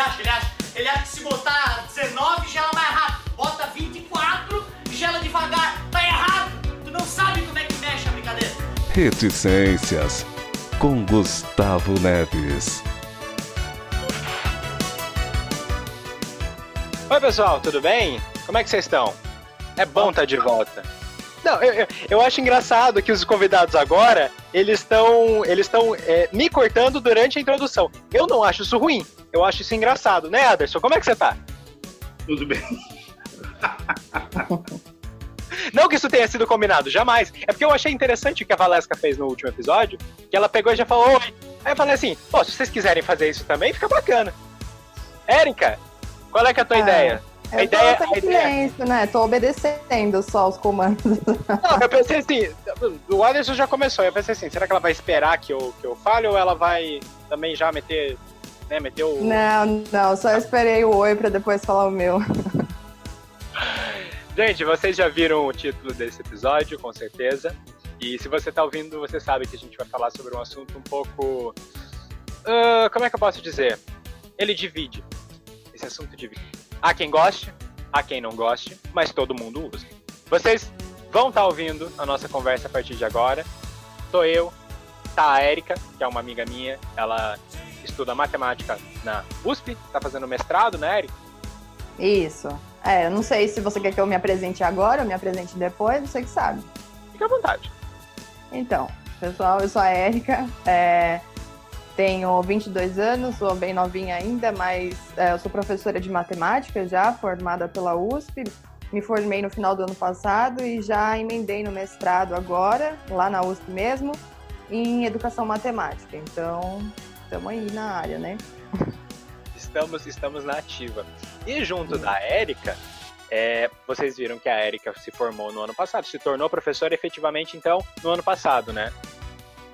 acha? Ele acha, ele acha que se botar 19 gela mais rápido, bota 24 gela devagar. Tá errado! Tu não sabe como é que mexe a brincadeira. Reticências com Gustavo Neves. Oi, pessoal, tudo bem? Como é que vocês estão? É bom estar de volta. Não, eu, eu, eu, acho engraçado que os convidados agora, eles estão eles estão é, me cortando durante a introdução. Eu não acho isso ruim, eu acho isso engraçado, né, Aderson? Como é que você tá? Tudo bem. Não que isso tenha sido combinado, jamais. É porque eu achei interessante o que a Valesca fez no último episódio, que ela pegou e já falou, oi. Aí eu falei assim, pô, se vocês quiserem fazer isso também, fica bacana. Érica, qual é que é a tua é. ideia? Eu a ideia, tô em silêncio, né? Tô obedecendo só os comandos. Não, eu pensei assim, o Anderson já começou, eu pensei assim, será que ela vai esperar que eu, que eu fale ou ela vai também já meter, né, meter o... Não, não, só esperei o oi pra depois falar o meu. Gente, vocês já viram o título desse episódio, com certeza. E se você tá ouvindo, você sabe que a gente vai falar sobre um assunto um pouco... Uh, como é que eu posso dizer? Ele divide. Esse assunto divide Há quem goste, há quem não goste, mas todo mundo usa. Vocês vão estar tá ouvindo a nossa conversa a partir de agora. Sou eu, tá a Érica, que é uma amiga minha, ela estuda matemática na USP, tá fazendo mestrado, né, Érica? Isso. É, eu não sei se você quer que eu me apresente agora ou me apresente depois, você que sabe. Fique à vontade. Então, pessoal, eu sou a Érica. É, tenho 22 anos, sou bem novinha ainda, mas é, eu sou professora de matemática já, formada pela USP. Me formei no final do ano passado e já emendei no mestrado agora, lá na USP mesmo, em educação matemática. Então, estamos aí na área, né? Estamos, estamos na ativa. E junto da Érica, é, vocês viram que a Érica se formou no ano passado, se tornou professora efetivamente, então, no ano passado, né?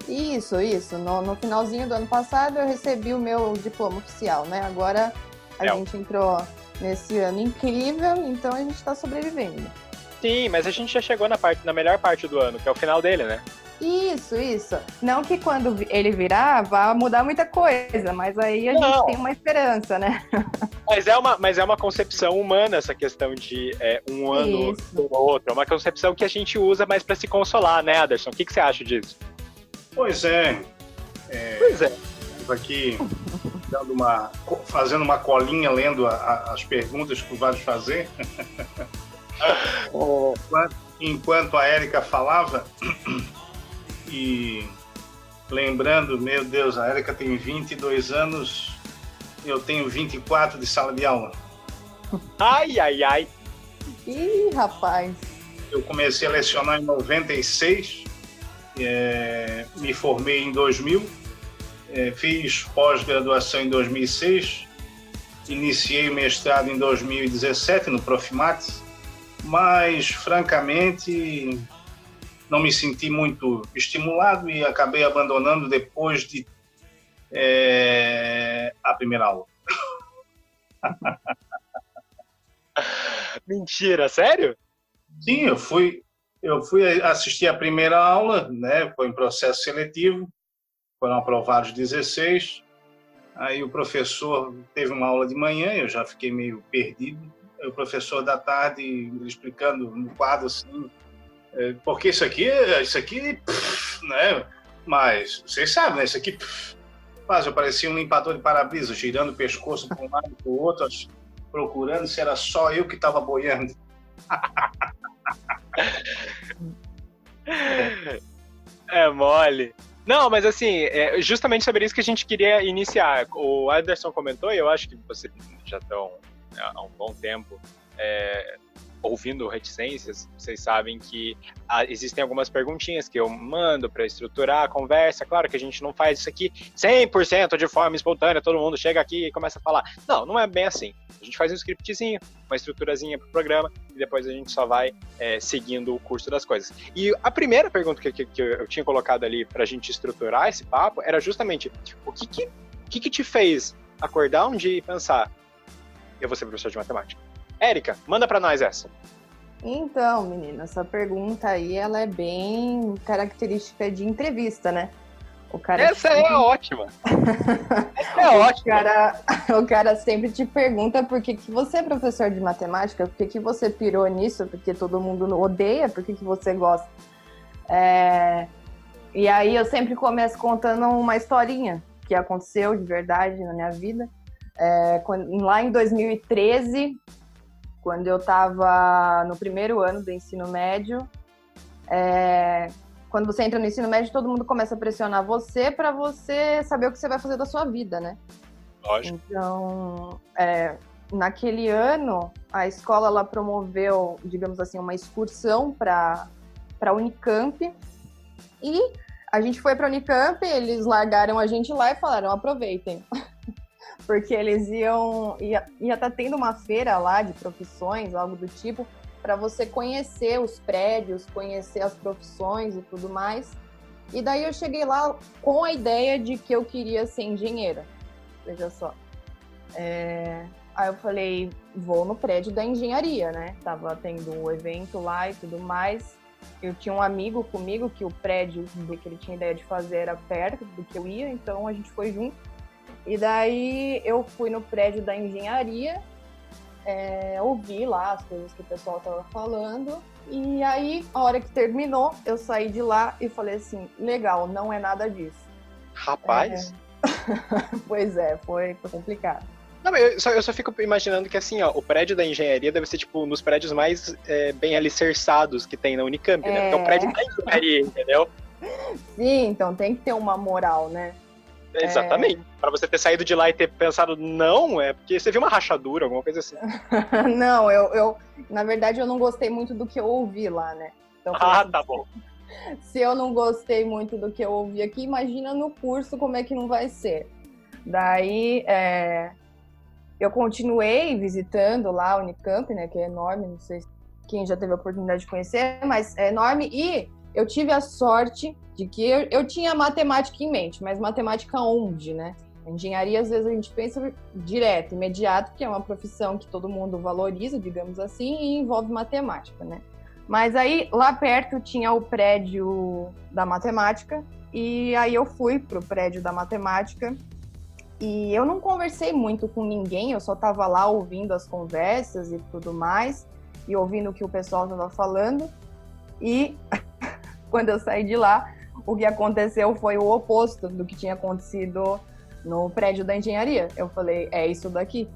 Isso, isso. No, no, finalzinho do ano passado eu recebi o meu diploma oficial, né? Agora a é. gente entrou nesse ano incrível, então a gente está sobrevivendo. Sim, mas a gente já chegou na parte, na melhor parte do ano, que é o final dele, né? Isso, isso. Não que quando ele virar vá mudar muita coisa, mas aí a Não. gente tem uma esperança, né? Mas é uma, mas é uma concepção humana essa questão de é, um ano ou outro. É uma concepção que a gente usa mais para se consolar, né, Anderson? O que, que você acha disso? Pois é. é pois é. Aqui dando uma, fazendo uma colinha, lendo a, a, as perguntas que tu vais fazer. Enquanto a Érica falava, e lembrando, meu Deus, a Érica tem 22 anos, eu tenho 24 de sala de aula. Ai, ai, ai. Ih, rapaz. Eu comecei a lecionar em 96 é, me formei em 2000, é, fiz pós-graduação em 2006, iniciei o mestrado em 2017 no Profimates, mas francamente não me senti muito estimulado e acabei abandonando depois de é, a primeira aula. Mentira, sério? Sim, eu fui, eu fui assistir a primeira aula, né? Foi em processo seletivo, foram aprovados 16. Aí o professor teve uma aula de manhã, eu já fiquei meio perdido. o professor da tarde explicando no quadro assim, porque isso aqui, isso aqui, pff, né? Mas vocês sabem, né? Isso aqui, pff, mas eu parecia um limpador de para-brisa, girando o pescoço para um lado e para o outro, procurando se era só eu que estava boiando. É mole. Não, mas assim, é justamente sobre isso que a gente queria iniciar. O Anderson comentou, e eu acho que vocês já estão né, há um bom tempo é, ouvindo reticências, vocês sabem que ah, existem algumas perguntinhas que eu mando para estruturar a conversa. Claro que a gente não faz isso aqui 100% de forma espontânea, todo mundo chega aqui e começa a falar. Não, não é bem assim. A gente faz um scriptzinho, uma estruturazinha para o programa e depois a gente só vai é, seguindo o curso das coisas. E a primeira pergunta que, que, que eu tinha colocado ali para a gente estruturar esse papo era justamente o que, que, que, que te fez acordar um dia e pensar eu vou ser professor de matemática? Érica, manda para nós essa. Então, menina, essa pergunta aí ela é bem característica de entrevista, né? O cara Essa é ótima. Essa é o ótima. cara, o cara sempre te pergunta por que, que você é professor de matemática, por que, que você pirou nisso, porque todo mundo odeia, por que, que você gosta. É, E aí eu sempre começo contando uma historinha que aconteceu de verdade na minha vida. É, quando- lá em 2013, quando eu estava no primeiro ano do ensino médio, é, quando você entra no ensino médio, todo mundo começa a pressionar você para você saber o que você vai fazer da sua vida, né? Lógico. Então, é, naquele ano, a escola ela promoveu, digamos assim, uma excursão para a Unicamp e a gente foi para a Unicamp, eles largaram a gente lá e falaram: aproveitem. Porque eles iam. ia ia tá tendo uma feira lá de profissões, algo do tipo, para você conhecer os prédios, conhecer as profissões e tudo mais. E daí eu cheguei lá com a ideia de que eu queria ser engenheira veja só. É, Aí eu falei, vou no prédio da engenharia, né? Tava tendo um evento lá e tudo mais. Eu tinha um amigo comigo que o prédio que ele tinha ideia de fazer era perto do que eu ia, então a gente foi junto. E daí eu fui no prédio da engenharia, é, ouvi lá as coisas que o pessoal tava falando. E aí, a hora que terminou, eu saí de lá e falei assim: legal, não é nada disso. Rapaz. Pois é, foi, foi complicado. Não, eu só, eu só fico imaginando que assim, ó, o prédio da engenharia deve ser, tipo, nos prédios mais é, bem alicerçados que tem na Unicamp, né? Porque é um É. prédio da engenharia, entendeu? Sim, então tem que ter uma moral, né? Exatamente. Pra você ter saído de lá e ter pensado, não, é porque você viu uma rachadura, alguma coisa assim. não, eu, eu, na verdade, eu não gostei muito do que eu ouvi lá, né? Então, Ah, assim, tá bom. se eu não gostei muito do que eu ouvi aqui, imagina no curso como é que não vai ser. Daí, é, eu continuei visitando lá a Unicamp, né, que é enorme, não sei quem já teve a oportunidade de conhecer, mas é enorme e eu tive a sorte de que eu, eu tinha matemática em mente, mas matemática onde, né? Engenharia, às vezes, a gente pensa direto, imediato, que é uma profissão que todo mundo valoriza, digamos assim, e envolve matemática, né? Mas aí, lá perto, tinha o prédio da matemática, e aí eu fui pro prédio da matemática, e eu não conversei muito com ninguém, eu só tava lá ouvindo as conversas e tudo mais, e ouvindo o que o pessoal tava falando, e quando eu saí de lá, o que aconteceu foi o oposto do que tinha acontecido no prédio da engenharia. Eu falei, é isso daqui.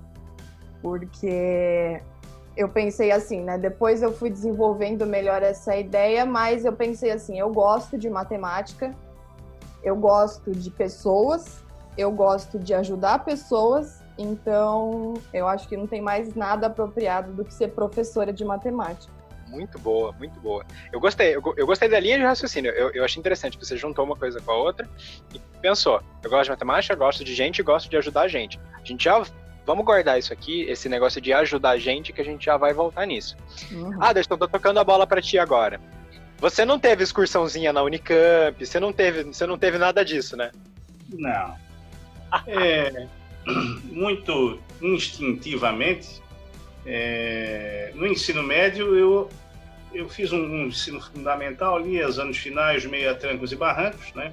Porque eu pensei assim, né? Depois eu fui desenvolvendo melhor essa ideia, mas eu pensei assim, eu gosto de matemática, eu gosto de pessoas, eu gosto de ajudar pessoas, então eu acho que não tem mais nada apropriado do que ser professora de matemática. Muito boa, muito boa. Eu gostei, eu, eu gostei da linha de raciocínio. Eu, eu achei interessante. Você juntou uma coisa com a outra e pensou: eu gosto de matemática, gosto de gente e gosto de ajudar a gente. A gente já. Vamos guardar isso aqui, esse negócio de ajudar a gente, que a gente já vai voltar nisso. Uhum. Ah, Anderson, tô tocando a bola pra ti agora. Você não teve excursãozinha na Unicamp, você não teve, você não teve nada disso, né? Não. É, muito instintivamente, é, no ensino médio, eu, eu fiz um, um ensino fundamental ali, os anos finais, meio a trancos e barrancos, né?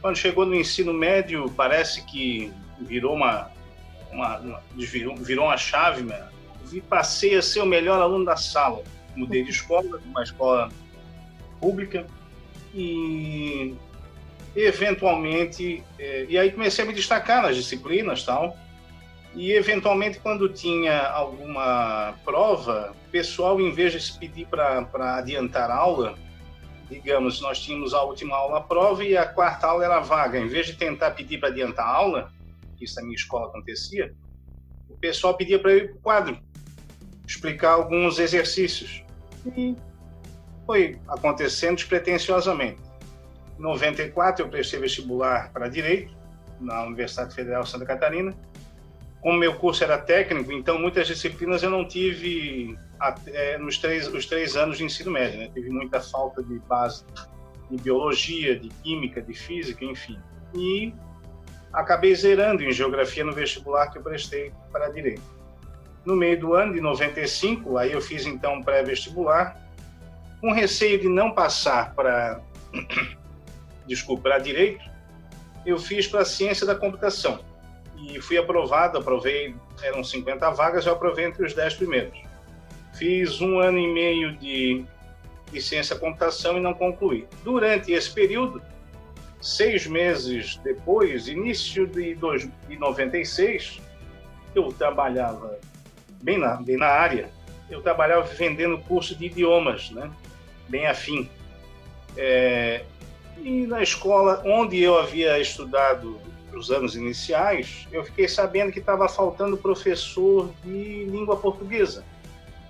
Quando chegou no ensino médio, parece que virou uma, uma, uma- virou, virou uma chave, né? Passei a ser o melhor aluno da sala. Mudei de escola, uma escola pública, e eventualmente eh, e aí comecei a me destacar nas disciplinas tal e eventualmente quando tinha alguma prova o pessoal em vez de se pedir para adiantar a aula digamos nós tínhamos a última aula prova e a quarta aula era vaga em vez de tentar pedir para adiantar a aula que isso na minha escola acontecia o pessoal pedia para eu ir para o quadro explicar alguns exercícios e foi acontecendo despretensiosamente em 94 eu prestei vestibular para direito na Universidade Federal de Santa Catarina. Como meu curso era técnico, então muitas disciplinas eu não tive até, nos três, os três anos de ensino médio. Né? Tive muita falta de base de biologia, de química, de física, enfim. E acabei zerando em geografia no vestibular que eu prestei para direito. No meio do ano de 95, aí eu fiz então um pré-vestibular, com receio de não passar para desculpa, para direito, eu fiz para ciência da computação. E fui aprovado, aprovei, eram 50 vagas, eu aprovei entre os 10 primeiros. Fiz um ano e meio de, da computação e não concluí. Durante esse período, seis meses depois, início de 96, eu trabalhava bem na, bem na área, eu trabalhava vendendo curso de idiomas, né? bem afim. É, e na escola onde eu havia estudado os anos iniciais, eu fiquei sabendo que estava faltando professor de língua portuguesa.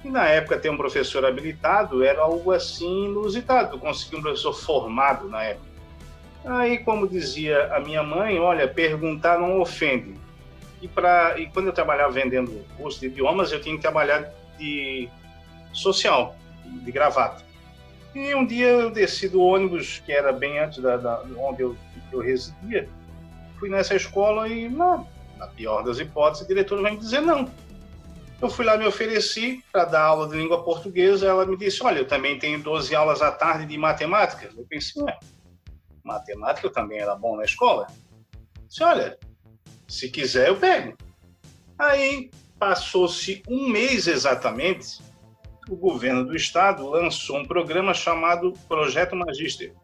E na época ter um professor habilitado era algo assim inusitado, conseguir um professor formado na época. Aí, como dizia a minha mãe, olha, perguntar não ofende. E, pra, e quando eu trabalhava vendendo curso de idiomas, eu tinha que trabalhar de social, de gravata. E um dia eu desci do ônibus, que era bem antes da, da onde eu, eu residia, fui nessa escola e, na, na pior das hipóteses, a diretora vai me dizer não. Eu fui lá, me ofereci para dar aula de língua portuguesa. Ela me disse: Olha, eu também tenho 12 aulas à tarde de matemática. Eu pensei: Ué, matemática eu também era bom na escola. Eu disse: Olha, se quiser, eu pego. Aí passou-se um mês exatamente o governo do estado lançou um programa chamado Projeto Magister.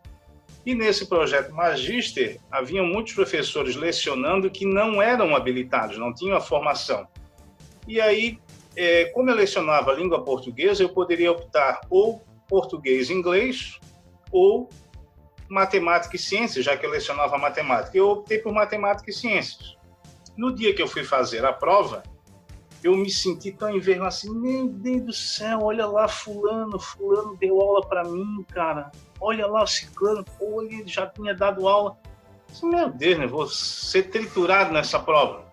E nesse projeto Magister, haviam muitos professores lecionando que não eram habilitados, não tinham a formação. E aí, é, como eu lecionava língua portuguesa, eu poderia optar ou português e inglês ou matemática e ciências, já que eu lecionava matemática. Eu optei por matemática e ciências. No dia que eu fui fazer a prova, eu me senti tão envergonhado assim, meu Deus do céu, olha lá fulano, fulano deu aula para mim, cara. Olha lá o ciclano, pô, ele já tinha dado aula. Meu Deus, né, vou ser triturado nessa prova.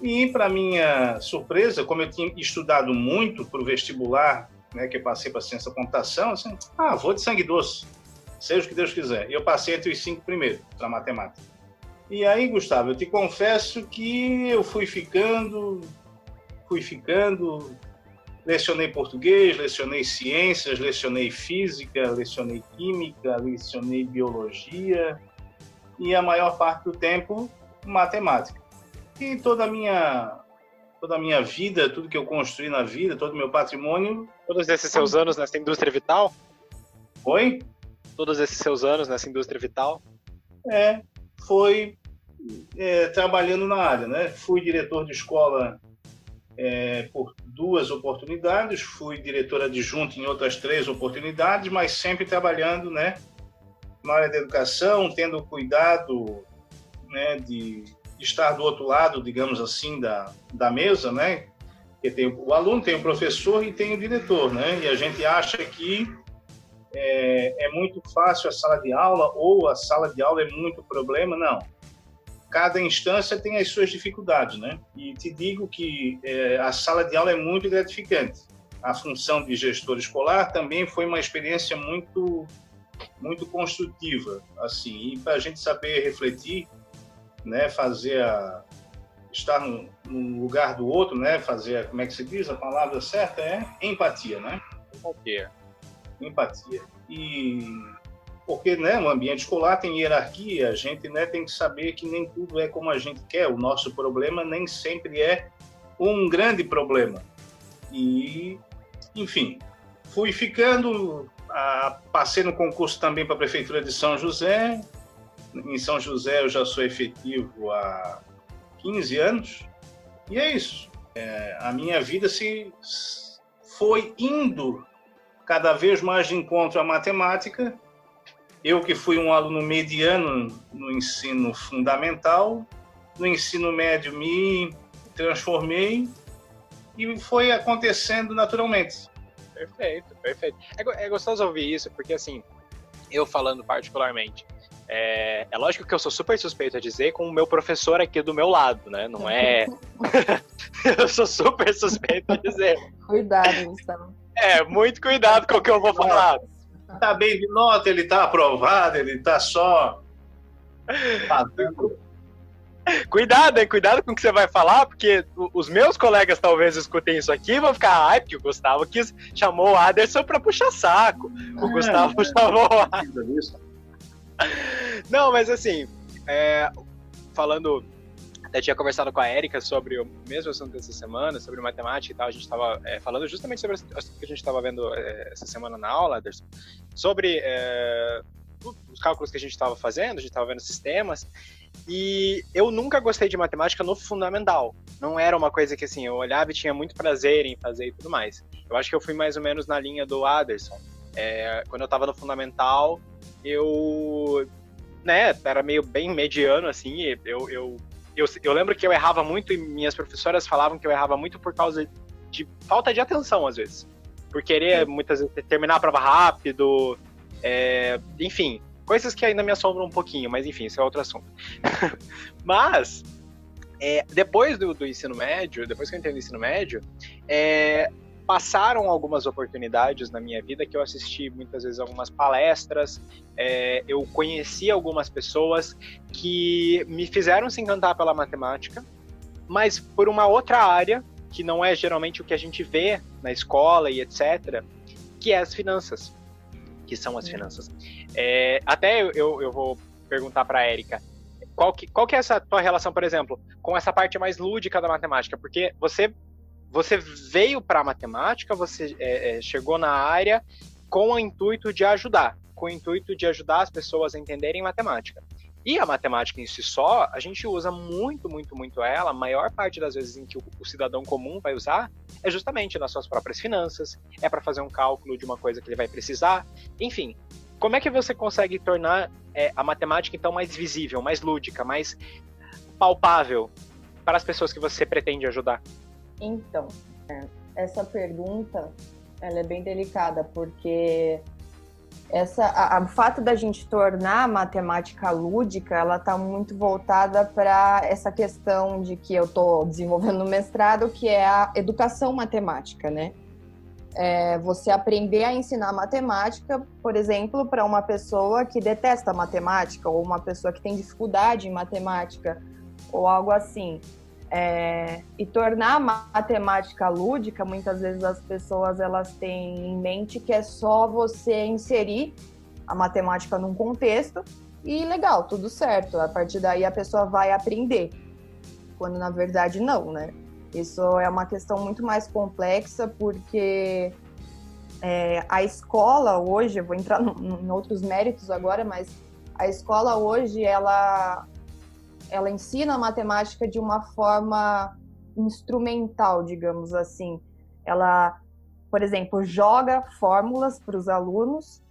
E para minha surpresa, como eu tinha estudado muito para o vestibular, né, que eu passei para ciência da computação, assim, ah, vou de sangue doce, seja o que Deus quiser. E eu passei entre os cinco primeiros para matemática. E aí, Gustavo, eu te confesso que eu fui ficando fui ficando, lecionei português, lecionei ciências, lecionei física, lecionei química, lecionei biologia e a maior parte do tempo matemática. E toda a minha toda a minha vida, tudo que eu construí na vida, todo o meu patrimônio. Todos esses seus anos nessa indústria vital? Oi? Todos esses seus anos nessa indústria vital? É, foi é, trabalhando na área, né? Fui diretor de escola é, por duas oportunidades, fui diretor adjunto em outras três oportunidades, mas sempre trabalhando né, na área da educação, tendo cuidado né, de estar do outro lado, digamos assim, da, da mesa, né? Porque tem o aluno, tem o professor e tem o diretor, né? E a gente acha que é, é muito fácil a sala de aula ou a sala de aula é muito problema. Não cada instância tem as suas dificuldades, né? E te digo que é, a sala de aula é muito gratificante. A função de gestor escolar também foi uma experiência muito muito construtiva, assim, e para a gente saber refletir, né, fazer a estar no, no, lugar do outro, né, fazer, como é que se diz a palavra certa é empatia, né? Empatia. Empatia. E porque né, no ambiente escolar tem hierarquia, a gente né, tem que saber que nem tudo é como a gente quer, o nosso problema nem sempre é um grande problema. E, enfim, fui ficando, a, passei no concurso também para a Prefeitura de São José. Em São José eu já sou efetivo há 15 anos, e é isso. É, a minha vida se foi indo cada vez mais de encontro à matemática eu que fui um aluno mediano no ensino fundamental, no ensino médio me transformei e foi acontecendo naturalmente. Perfeito, perfeito. É, é gostoso ouvir isso, porque assim, eu falando particularmente, é, é, lógico que eu sou super suspeito a dizer com o meu professor aqui do meu lado, né? Não é. eu sou super suspeito a dizer. Cuidado, Gustavo. É, muito cuidado com o que eu vou falar está bem de nota, ele está aprovado, ele está só fazendo. Cuidado, hein? Cuidado com o que você vai falar, porque os meus colegas talvez escutem isso aqui e vão ficar, ai, porque o Gustavo quis, chamou o Aderson para puxar saco. O é, Gustavo é, chamou o Não, mas assim, é, falando até tinha conversado com a Erika sobre o mesmo assunto dessa semana, sobre matemática e tal. A gente estava é, falando justamente sobre o assunto que a gente estava vendo é, essa semana na aula, Anderson, sobre é, os cálculos que a gente estava fazendo, a gente estava vendo sistemas. E eu nunca gostei de matemática no fundamental. Não era uma coisa que assim, eu olhava e tinha muito prazer em fazer e tudo mais. Eu acho que eu fui mais ou menos na linha do Aderson. É, quando eu estava no fundamental, eu né, era meio bem mediano, assim, eu, eu eu, eu lembro que eu errava muito e minhas professoras falavam que eu errava muito por causa de falta de atenção, às vezes. Por querer, muitas vezes, terminar a prova rápido, é, enfim, coisas que ainda me assombram um pouquinho, mas enfim, isso é outro assunto. mas, é, depois do, do, ensino médio, depois que eu entrei no ensino médio, é, passaram algumas oportunidades na minha vida que eu assisti muitas vezes algumas palestras, é, eu conheci algumas pessoas que me fizeram se encantar pela matemática, mas por uma outra área que não é geralmente o que a gente vê na escola e etc, que é as finanças, que são as finanças. É, até eu, eu vou perguntar para a Érica, qual que, qual que é essa tua relação, por exemplo, com essa parte mais lúdica da matemática? Porque você você veio para a matemática, você é, é, chegou na área com o intuito de ajudar, com o intuito de ajudar as pessoas a entenderem matemática. E a matemática em si só, a gente usa muito, muito, muito ela. A maior parte das vezes em que o, cidadão comum vai usar é justamente nas suas próprias finanças, é para fazer um cálculo de uma coisa que ele vai precisar. Enfim, como é que você consegue tornar é, a matemática então mais visível, mais lúdica, mais palpável para as pessoas que você pretende ajudar? Então, é, essa pergunta ela é bem delicada, porque essa, a, a, o fato da gente tornar a matemática lúdica, ela está muito voltada para essa questão de que eu estou desenvolvendo no mestrado, que é a educação matemática, né? É você aprender a ensinar matemática, por exemplo, para uma pessoa que detesta matemática ou uma pessoa que tem dificuldade em matemática ou algo assim. É, e tornar a matemática lúdica, muitas vezes as pessoas elas têm em mente que é só você inserir a matemática num contexto e legal, tudo certo. A partir daí a pessoa vai aprender. Quando na verdade não, né? Isso é uma questão muito mais complexa porque é, a escola hoje, eu vou entrar em outros méritos agora, mas a escola hoje ela ela ensina a matemática de uma forma instrumental, digamos assim. Ela, por exemplo, joga fórmulas para os alunos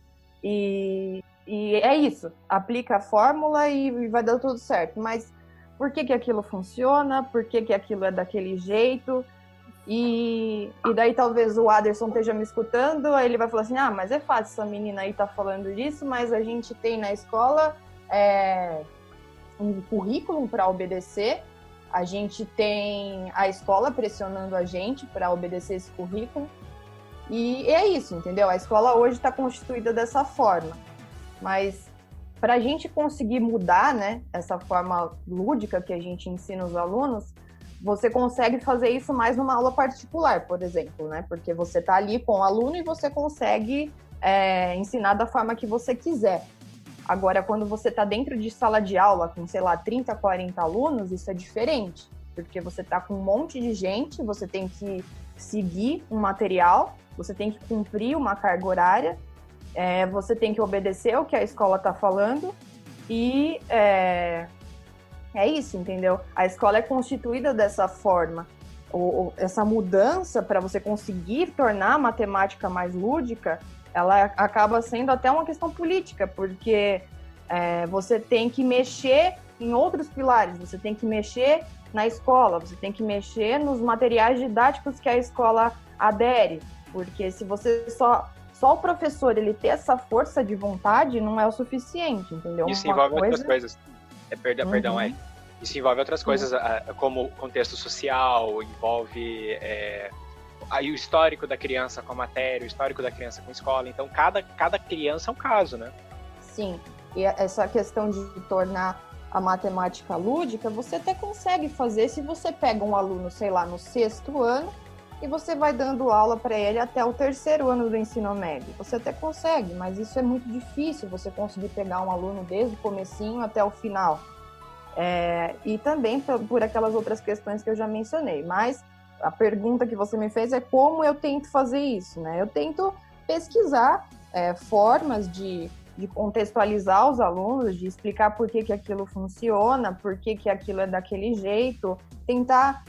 e, e, é isso. Aplica a fórmula e, vai dar tudo certo. Mas por que, que aquilo funciona? Por que, que aquilo é daquele jeito? E, e daí talvez o Aderson esteja me escutando, aí ele vai falar assim, ah, mas é fácil, essa menina aí tá falando disso, mas a gente tem na escola é, um currículo para obedecer. A gente tem a escola pressionando a gente para obedecer esse currículo. E é isso, entendeu? A escola hoje está constituída dessa forma. Mas para a gente conseguir mudar né, essa forma lúdica que a gente ensina os alunos, você consegue fazer isso mais numa aula particular, por exemplo, né? Porque você está ali com o aluno e você consegue é, ensinar da forma que você quiser. Agora, quando você está dentro de sala de aula com, sei lá, 30, 40 alunos, isso é diferente, porque você está com um monte de gente, você tem que seguir um material, você tem que cumprir uma carga horária, é, você tem que obedecer o que a escola está falando e é, é, isso, entendeu? A escola é constituída dessa forma. Essa mudança para você conseguir tornar a matemática mais lúdica ela acaba sendo até uma questão política, porque é, você tem que mexer em outros pilares, você tem que mexer na escola, você tem que mexer nos materiais didáticos que a escola adere, porque se você só só o professor ele ter essa força de vontade não é o suficiente, entendeu? Isso uma envolve coisa... outras coisas. É, perdão, uhum. perdão, é. Isso envolve outras coisas, como contexto social, envolve é, aí o histórico da criança com a matéria, o histórico da criança com a escola. Então, cada, cada criança é um caso, né? Sim. E essa questão de tornar a matemática lúdica, você até consegue fazer se você pega um aluno, sei lá, no sexto ano e você vai dando aula para ele até o terceiro ano do ensino médio. Você até consegue, mas isso é muito difícil, você conseguir pegar um aluno desde o comecinho até o final. é, e também por, por aquelas outras questões que eu já mencionei. Mas a pergunta que você me fez é como eu tento fazer isso, né? Eu tento pesquisar é, formas de, de, contextualizar os alunos, de explicar por que, que aquilo funciona, por que, que aquilo é daquele jeito, tentar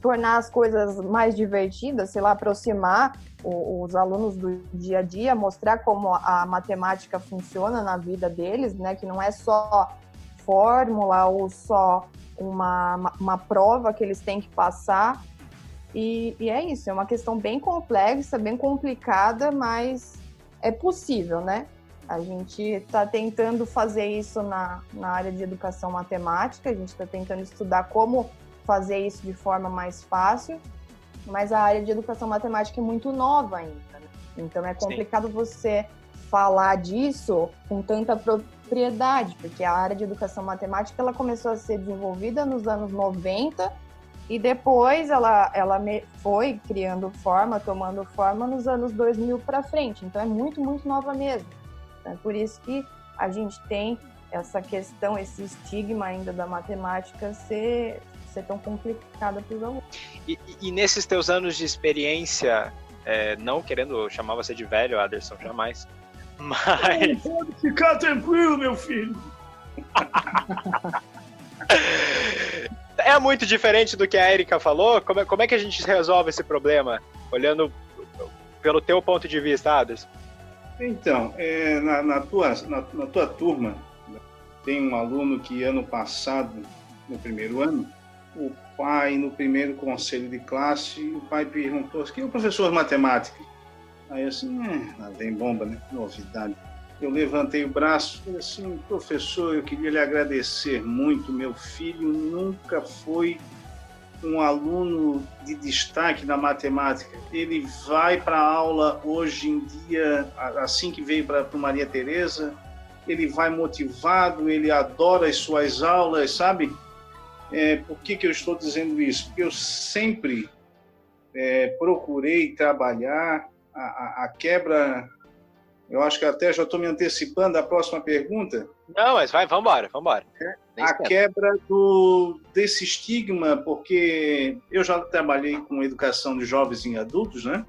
tornar as coisas mais divertidas, sei lá, aproximar os alunos do dia a dia, mostrar como a matemática funciona na vida deles, né? Que não é só fórmula ou só uma, uma prova que eles têm que passar. E, e, é isso, é uma questão bem complexa, bem complicada, mas é possível, né? A gente está tentando fazer isso na, na área de educação matemática, a gente está tentando estudar como fazer isso de forma mais fácil, mas a área de educação matemática é muito nova ainda. Né? Então é complicado Sim. você falar disso com tanta propriedade, porque a área de educação matemática ela começou a ser desenvolvida nos anos 90 e depois ela, ela foi criando forma, tomando forma nos anos 2000 para frente. Então é muito, muito nova mesmo. É por isso que a gente tem essa questão, esse estigma ainda da matemática ser, ser tão complicada para os alunos. E, e, nesses teus anos de experiência, é, não querendo chamar você de velho, Aderson, jamais, mas... Pode ficar tranquilo, meu filho! é muito diferente do que a Erika falou? Como é, como é que a gente resolve esse problema? Olhando pelo teu ponto de vista, Aderson. Então, é, na, na, tua, na, na tua turma, tem um aluno que ano passado, no primeiro ano, o pai, no primeiro conselho de classe, o pai perguntou quem é o professor de matemática? Aí assim, é, lá vem bomba, né? Novidade. Eu levantei o braço e assim, professor, eu queria lhe agradecer muito. Meu filho nunca foi um aluno de destaque na matemática. Ele vai para a aula hoje em dia, assim que veio para Maria Tereza, ele vai motivado, ele adora as suas aulas, sabe? É, por que, que eu estou dizendo isso? Porque eu sempre é, procurei trabalhar a, a, a quebra eu acho que até já estou me antecipando da próxima pergunta. Não, mas vai, vamos embora, vamos embora. É, a quebra do, desse estigma, porque eu já trabalhei com educação de jovens e adultos, né?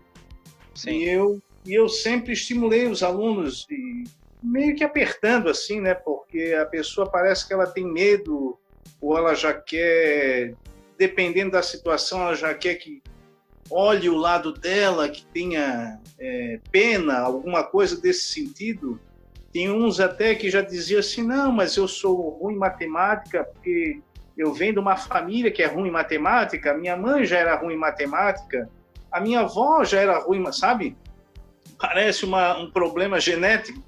Sim. E eu, e eu sempre estimulei os alunos, e meio que apertando assim, né? Porque a pessoa parece que ela tem medo, ou ela já quer, dependendo da situação, ela já quer que olhe o lado dela, que tenha é, pena, alguma coisa desse sentido. Tem uns até que já diziam assim: não, mas eu sou ruim em matemática porque eu venho de uma família que é ruim em matemática, minha mãe já era ruim em matemática, a minha avó já era ruim, sabe? Parece uma, um problema genético.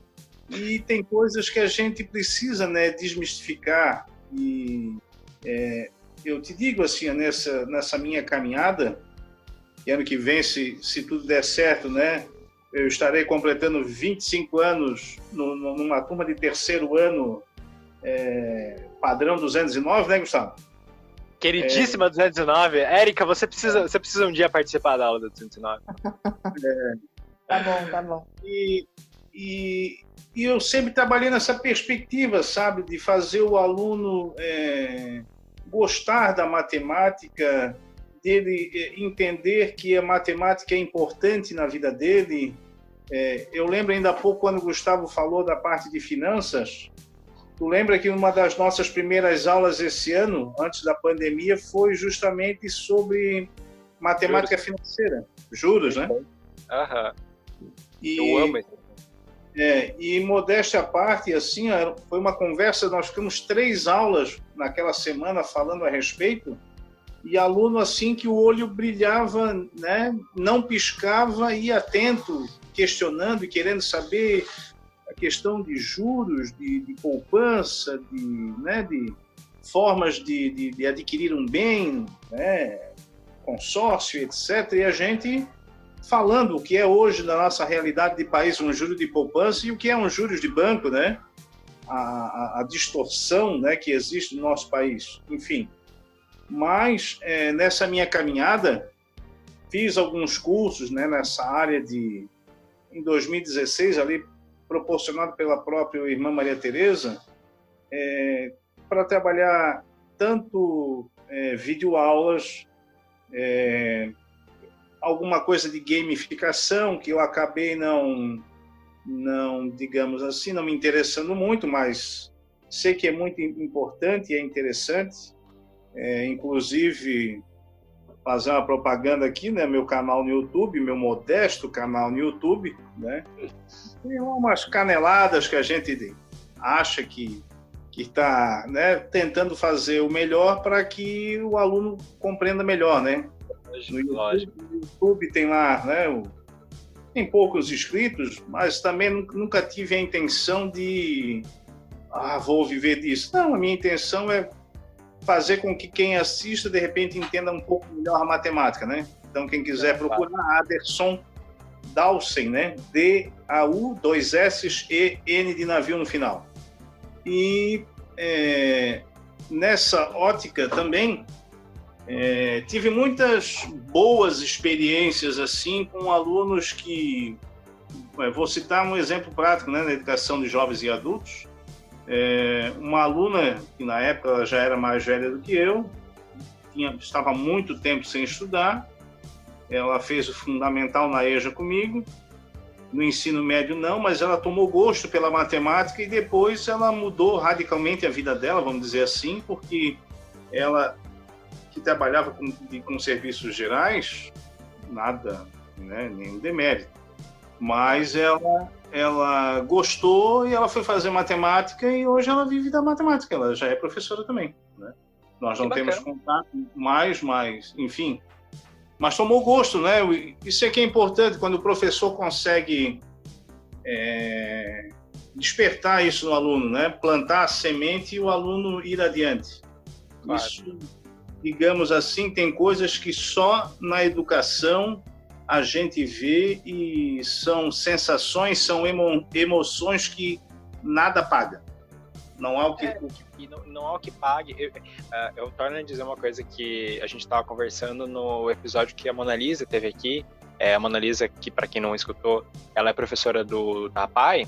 E tem coisas que a gente precisa né, desmistificar. E é, eu te digo assim, nessa, nessa minha caminhada, e ano que vem, se, se tudo der certo, né, eu estarei completando 25 anos no, numa turma de terceiro ano é, padrão 209, né, Gustavo? Queridíssima é... 209. Érica, você precisa, você precisa um dia participar da aula da 209. é... Tá bom, tá bom. E, e, e, eu sempre trabalhei nessa perspectiva, sabe, de fazer o aluno é, gostar da matemática, dele eh, entender que a matemática é importante na vida dele. É, eu lembro ainda há pouco quando o Gustavo falou da parte de finanças. Tu lembra que uma das nossas primeiras aulas esse ano, antes da pandemia, foi justamente sobre matemática juros. financeira, juros, né? Aham. E, eu amo isso. É, e modéstia à parte, assim, foi uma conversa, nós ficamos três aulas naquela semana falando a respeito, e aluno assim que o olho brilhava, né, não piscava, ia atento, questionando e querendo saber a questão de juros, de, de poupança, de, né, de formas de, de, de, adquirir um bem, né, consórcio, etc. E a gente falando o que é hoje na nossa realidade de país um juro de poupança e o que é um juros de banco, né? A, a, a distorção né, que existe no nosso país. Enfim, mas é, nessa minha caminhada, fiz alguns cursos né, nessa área de. Em 2016, ali proporcionado pela própria irmã Maria Tereza, é, para trabalhar tanto é, videoaulas, é, alguma coisa de gamificação que eu acabei não, não, digamos assim, não me interessando muito, mas sei que é muito importante e é interessante. É, inclusive, fazer uma propaganda aqui, né? Meu canal no YouTube, meu modesto canal no YouTube, né? Tem umas caneladas que a gente acha que que está né, tentando fazer o melhor para que o aluno compreenda melhor, né? No YouTube, no YouTube tem lá, né? O, tem poucos inscritos, mas também nunca tive a intenção de ah, vou viver disso. Não, a minha intenção é fazer com que quem assista de repente entenda um pouco melhor a matemática, né? Então quem quiser é, procurar Aderson Dawson, né? D A U dois S E N de navio no final. E é, nessa ótica também é, tive muitas boas experiências assim com alunos que é, vou citar um exemplo prático né, na educação de jovens e adultos é, uma aluna que na época já era mais velha do que eu tinha, estava muito tempo sem estudar ela fez o fundamental na EJA comigo no ensino médio não, mas ela tomou gosto pela matemática e depois ela mudou radicalmente a vida dela, vamos dizer assim, porque ela que trabalhava com, com serviços gerais, nada, né, nenhum demérito, mas ela ela gostou e ela foi fazer matemática e hoje ela vive da matemática, ela já é professora também, né? Nós não temos contato mais, mas enfim, mas tomou gosto, né? Isso é que é importante quando o professor consegue é, despertar isso no aluno, né? Plantar a semente e o aluno ir adiante. Claro. Isso, digamos assim, tem coisas que só na educação a gente vê e são sensações, são emo, emoções que nada paga. Não há o que. É, e não, não há o que pague. Eu, uh, eu torno a dizer uma coisa que a gente estava conversando no episódio que a Mona Lisa teve aqui. É, a Mona Lisa, que para quem não escutou, ela é professora do, da PAI.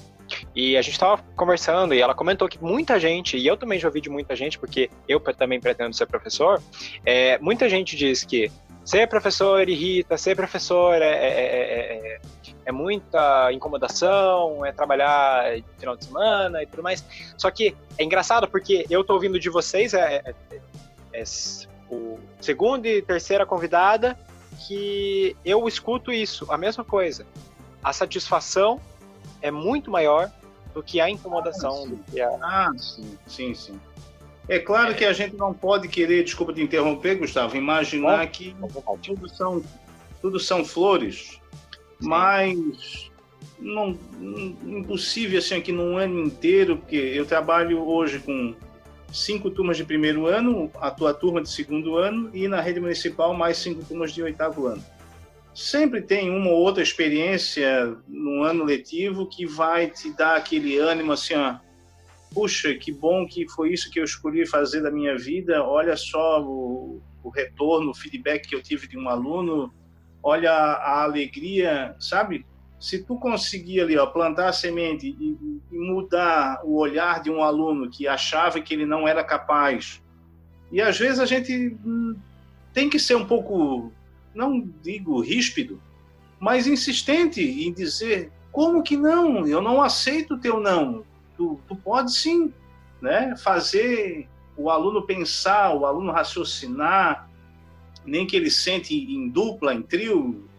E a gente estava conversando e ela comentou que muita gente, e eu também já ouvi de muita gente, porque eu também pretendo ser professor, é, muita gente diz que ser professor irrita, ser professor é, é, é, é, muita incomodação, é trabalhar de final de semana e tudo mais. Só que é engraçado porque eu tô ouvindo de vocês, é, é, é o segunda e terceira convidada, que eu escuto isso, a mesma coisa. A satisfação é muito maior do que a incomodação. Ah, sim, a... ah, sim, sim, sim. É claro é. que a gente não pode querer, desculpa te interromper, Gustavo, imaginar que tudo são, tudo são flores, mas não, impossível assim aqui num ano inteiro, porque eu trabalho hoje com cinco turmas de primeiro ano, a tua turma de segundo ano e na rede municipal mais cinco turmas de oitavo ano. Sempre tem uma ou outra experiência no ano letivo que vai te dar aquele ânimo assim, ó, puxa, que bom que foi isso que eu escolhi fazer da minha vida, olha só o, o retorno, o feedback que eu tive de um aluno, olha a, a alegria, sabe? Se tu conseguir ali, ó, plantar a semente e, e, mudar o olhar de um aluno que achava que ele não era capaz, e às vezes a gente hum, tem que ser um pouco, não digo ríspido, mas insistente em dizer como que não? Eu não aceito o teu não tu, tu pode sim né, fazer o aluno pensar, o aluno raciocinar, nem que ele sente em dupla, em trio,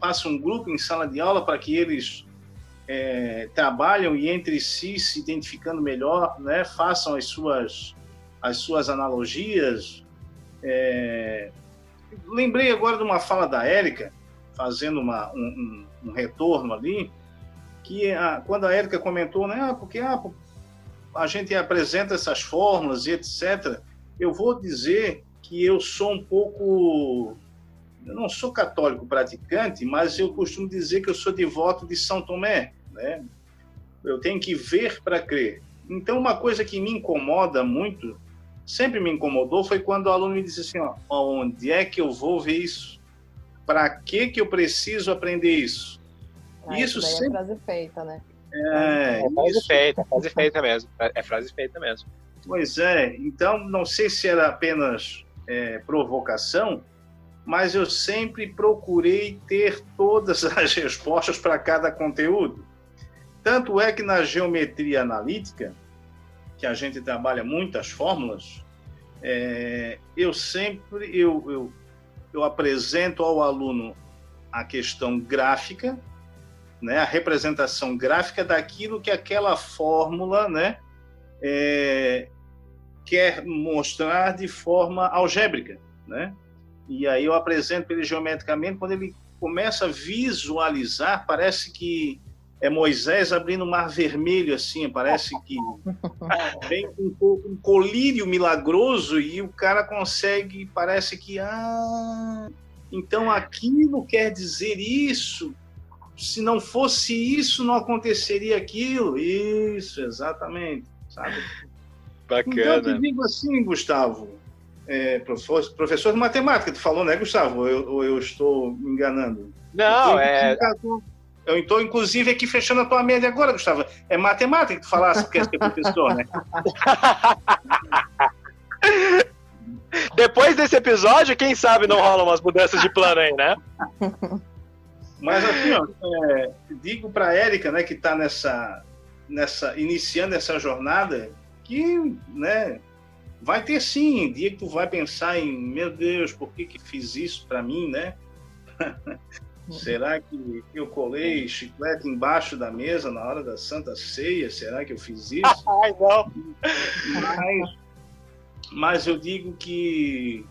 faça um grupo em sala de aula para que eles é, trabalham e entre si se identificando melhor, né, façam as suas, as suas analogias. É... Lembrei agora de uma fala da Érica, fazendo uma, um, um, um retorno ali, que a, quando a Érica comentou, né, ah, porque ah, a gente apresenta essas fórmulas e etc., eu vou dizer que eu sou um pouco. Eu não sou católico praticante, mas eu costumo dizer que eu sou devoto de São Tomé. Né? Eu tenho que ver para crer. Então, uma coisa que me incomoda muito, sempre me incomodou, foi quando o aluno me disse assim: ó, onde é que eu vou ver isso? Para que, que eu preciso aprender isso? Ah, isso, sempre... é frase feita, né? É, é frase isso... feita, é frase feita mesmo. É frase feita mesmo. Pois é, então não sei se era apenas é, provocação, mas eu sempre procurei ter todas as respostas para cada conteúdo. Tanto é que na geometria analítica, que a gente trabalha muitas fórmulas, é, eu sempre eu, eu, eu apresento ao aluno a questão gráfica, né, a representação gráfica daquilo que aquela fórmula né, é, quer mostrar de forma algébrica. Né? E aí eu apresento ele geometricamente, quando ele começa a visualizar, parece que é Moisés abrindo o mar vermelho, assim, parece que vem um, um colírio milagroso e o cara consegue, parece que, ah, então aquilo quer dizer isso, se não fosse isso, não aconteceria aquilo. Isso, exatamente, sabe? Bacana. Então, eu te digo assim, Gustavo, é, professor, professor de matemática, tu falou, né, Gustavo? Ou eu, eu, estou me enganando? Não, é... Eu estou, inclusive, aqui fechando a tua média agora, Gustavo. É matemática que tu falasse que quer ser professor, né? Depois desse episódio, quem sabe não rolam umas mudanças de plano aí, né? Mas assim, ó, é, digo para a Érica, né, que está nessa, nessa, iniciando essa jornada, que, né, vai ter sim, dia que tu vai pensar em, meu Deus, por que que fiz isso para mim, né? Será que eu colei chiclete embaixo da mesa na hora da Santa Ceia? Será que eu fiz isso? Ai, não. Mas, mas eu digo que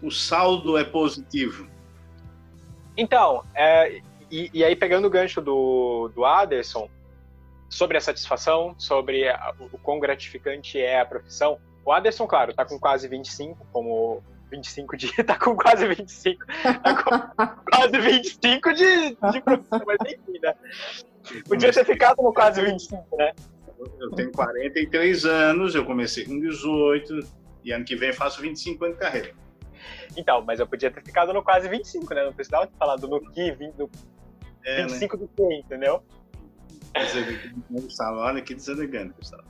o saldo é positivo. Então, é, e, e, aí pegando o gancho do, do Aderson, sobre a satisfação, sobre a, o quão gratificante é a profissão, o Aderson, claro, tá com quase 25, como 25 de. tá com quase 25. Tá com quase 25 de, de profissão, mas enfim, né? Podia ter ficado no quase 25, né? Eu tenho 43 anos, eu comecei com 18, e ano que vem faço 25 anos de carreira. Então, mas eu podia ter ficado no quase 25, né? Não precisava ter falado no que, 20, no é, 25 né? do que, entendeu? Gustavo, olha que deselegante, Gustavo.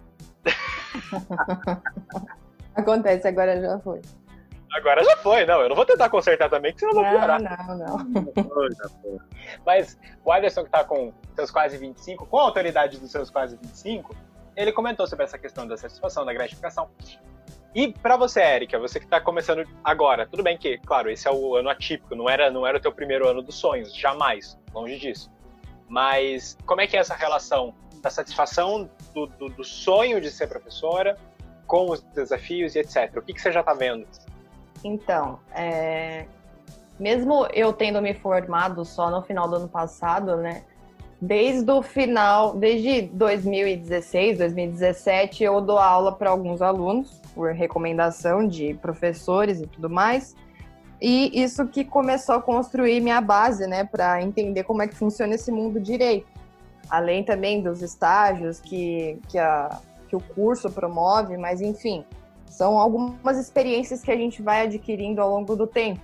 Acontece, agora já foi. Agora já foi, não. Eu não vou tentar consertar também, porque senão eu vou piorar. Não, não, não. Mas o Anderson, que está com seus quase 25, com a autoridade dos seus quase 25, ele comentou sobre essa questão da satisfação, da gratificação. E para você, Érica, você que está começando agora, tudo bem que, claro, esse é o ano atípico, não era, não era o teu primeiro ano dos sonhos, jamais, longe disso. Mas como é que é essa relação da satisfação do, do, do sonho de ser professora com os desafios e etc? O que, que você já está vendo? Então, é... mesmo eu tendo me formado só no final do ano passado, né? Desde o final, desde 2016, 2017, eu dou aula para alguns alunos, por recomendação de professores e tudo mais. E isso que começou a construir minha base, né, para entender como é que funciona esse mundo direito. Além também dos estágios que, que, a, que o curso promove, mas enfim, são algumas experiências que a gente vai adquirindo ao longo do tempo.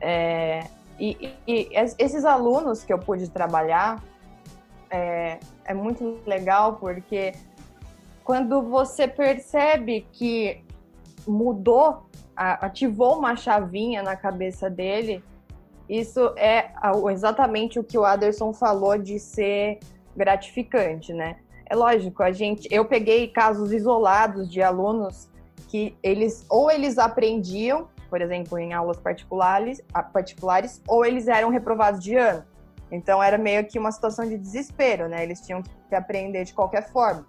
É, e, e, esses alunos que eu pude trabalhar é, é muito legal porque quando você percebe que mudou, ativou uma chavinha na cabeça dele, isso é exatamente o que o Aderson falou de ser gratificante, né? É lógico, a gente, eu peguei casos isolados de alunos que eles ou eles aprendiam, por exemplo, em aulas particulares, particulares, ou eles eram reprovados de ano. Então era meio que uma situação de desespero, né? Eles tinham que aprender de qualquer forma.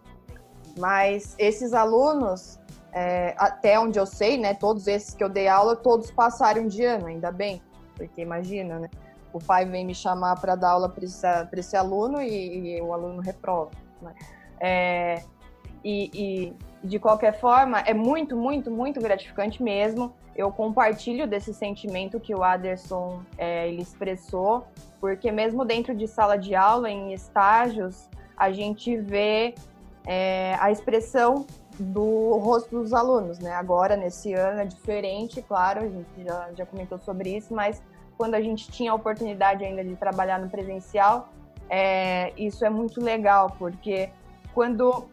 Mas esses alunos, é, até onde eu sei, né? Todos esses que eu dei aula, todos passaram de ano, ainda bem, porque imagina, né? O pai vem me chamar para dar aula para esse, esse, aluno e, e, o aluno reprova. Né? É, e, e de qualquer forma, é muito, muito, muito gratificante mesmo. Eu compartilho desse sentimento que o Aderson é, ele expressou, porque mesmo dentro de sala de aula, em estágios, a gente vê é, a expressão do rosto dos alunos, né? Agora, nesse ano, é diferente, claro, a gente já, já comentou sobre isso, mas quando a gente tinha a oportunidade ainda de trabalhar no presencial, é, isso é muito legal, porque quando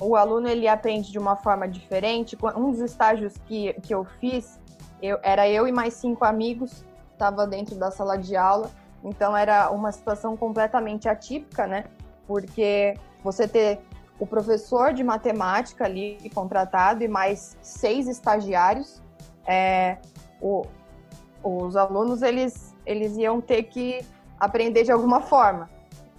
o aluno ele aprende de uma forma diferente. Um dos estágios que, que eu fiz, eu, era eu e mais cinco amigos, estava dentro da sala de aula, então era uma situação completamente atípica, né? Porque você ter o professor de matemática ali contratado e mais seis estagiários, é, o, os alunos eles, eles iam ter que aprender de alguma forma.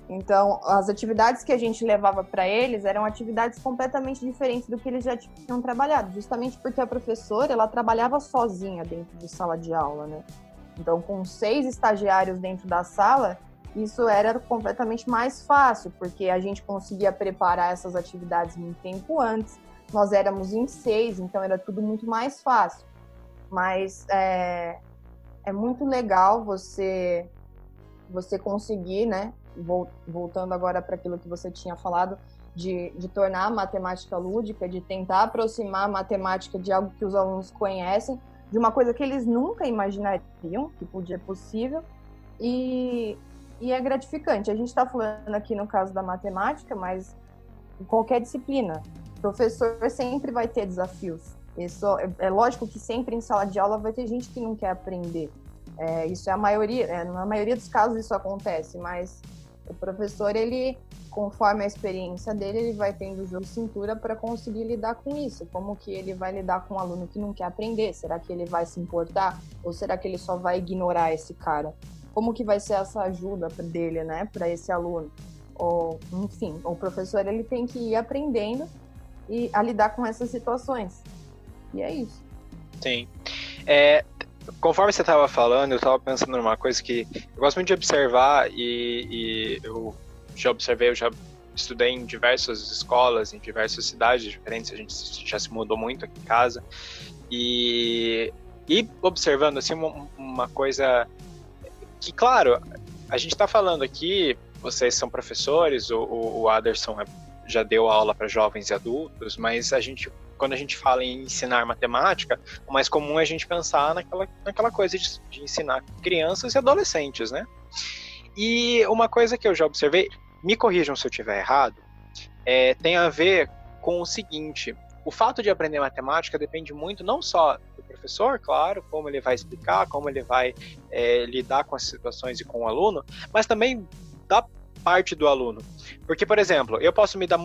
Então, as atividades que a gente levava para eles eram atividades completamente diferentes do que eles já tinham trabalhado, justamente porque a professora ela trabalhava sozinha dentro de sala de aula, né? Então, com seis estagiários dentro da sala, isso era completamente mais fácil, porque a gente conseguia preparar essas atividades muito tempo antes. Nós éramos em seis, então era tudo muito mais fácil. Mas é, é muito legal você você conseguir, né? Voltando agora para aquilo que você tinha falado, de, de tornar a matemática lúdica, de tentar aproximar a matemática de algo que os alunos conhecem, de uma coisa que eles nunca imaginariam que podia ser possível. E, e é gratificante. A gente está falando aqui no caso da matemática, mas qualquer disciplina. O professor sempre vai ter desafios. Isso, é, lógico que sempre em sala de aula vai ter gente que não quer aprender. É, isso é a maioria, é, na maioria dos casos isso acontece, mas o professor, ele, conforme a experiência dele, ele vai tendo jogo cintura para conseguir lidar com isso. Como que ele vai lidar com um aluno que não quer aprender? Será que ele vai se importar? Ou será que ele só vai ignorar esse cara? Como que vai ser essa ajuda dele, né, para esse aluno? Ou, enfim, o professor ele tem que ir aprendendo e a lidar com essas situações. E é isso. Sim. É, conforme você estava falando, eu estava pensando numa coisa que eu gosto muito de observar e, e, eu já observei, eu já estudei em diversas escolas, em diversas cidades diferentes, a gente já se mudou muito aqui em casa e, e observando assim uma, uma coisa que, claro, a gente está falando aqui, vocês são professores, o, o Aderson é, já deu aula para jovens e adultos, mas a gente quando a gente fala em ensinar matemática, o mais comum é a gente pensar naquela, naquela coisa de, de ensinar crianças e adolescentes, né? E uma coisa que eu já observei, me corrijam se eu estiver errado, é, tem a ver com o seguinte: o fato de aprender matemática depende muito não só professor, claro, como ele vai explicar, como ele vai é, lidar com as situações e com o aluno, mas também da parte do aluno. Porque, por exemplo, eu posso me dar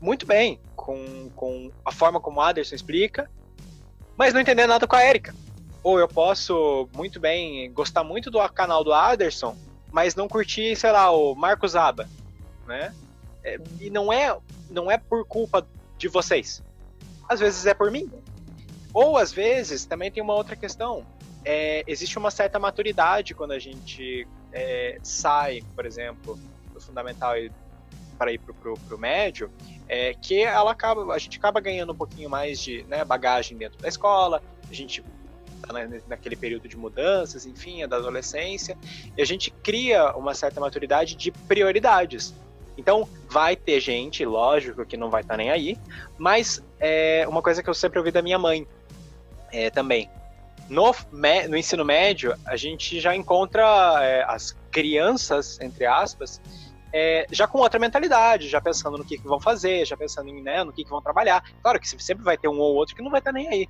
muito bem com, com a forma como o Aderson explica, mas não entender nada com a Erika. Ou eu posso muito bem gostar muito do canal do Aderson, mas não curtir, sei lá, o Marcos Aba, né? É, e não é, não é por culpa de vocês. Às vezes é por mim. Ou às vezes também tem uma outra questão. É, existe uma certa maturidade quando a gente é, sai, por exemplo, do fundamental para ir pro, pro, pro médio, é que ela acaba, a gente acaba ganhando um pouquinho mais de né, bagagem dentro da escola, a gente tá naquele período de mudanças, enfim, é da adolescência, e a gente cria uma certa maturidade de prioridades. Então, vai ter gente, lógico, que não vai estar tá nem aí, mas é uma coisa que eu sempre ouvi da minha mãe é, também. No, no ensino médio, a gente já encontra é, as crianças, entre aspas, é, já com outra mentalidade, já pensando no que, que vão fazer, já pensando em, né, no que, que vão trabalhar. Claro que sempre vai ter um ou outro que não vai estar nem aí.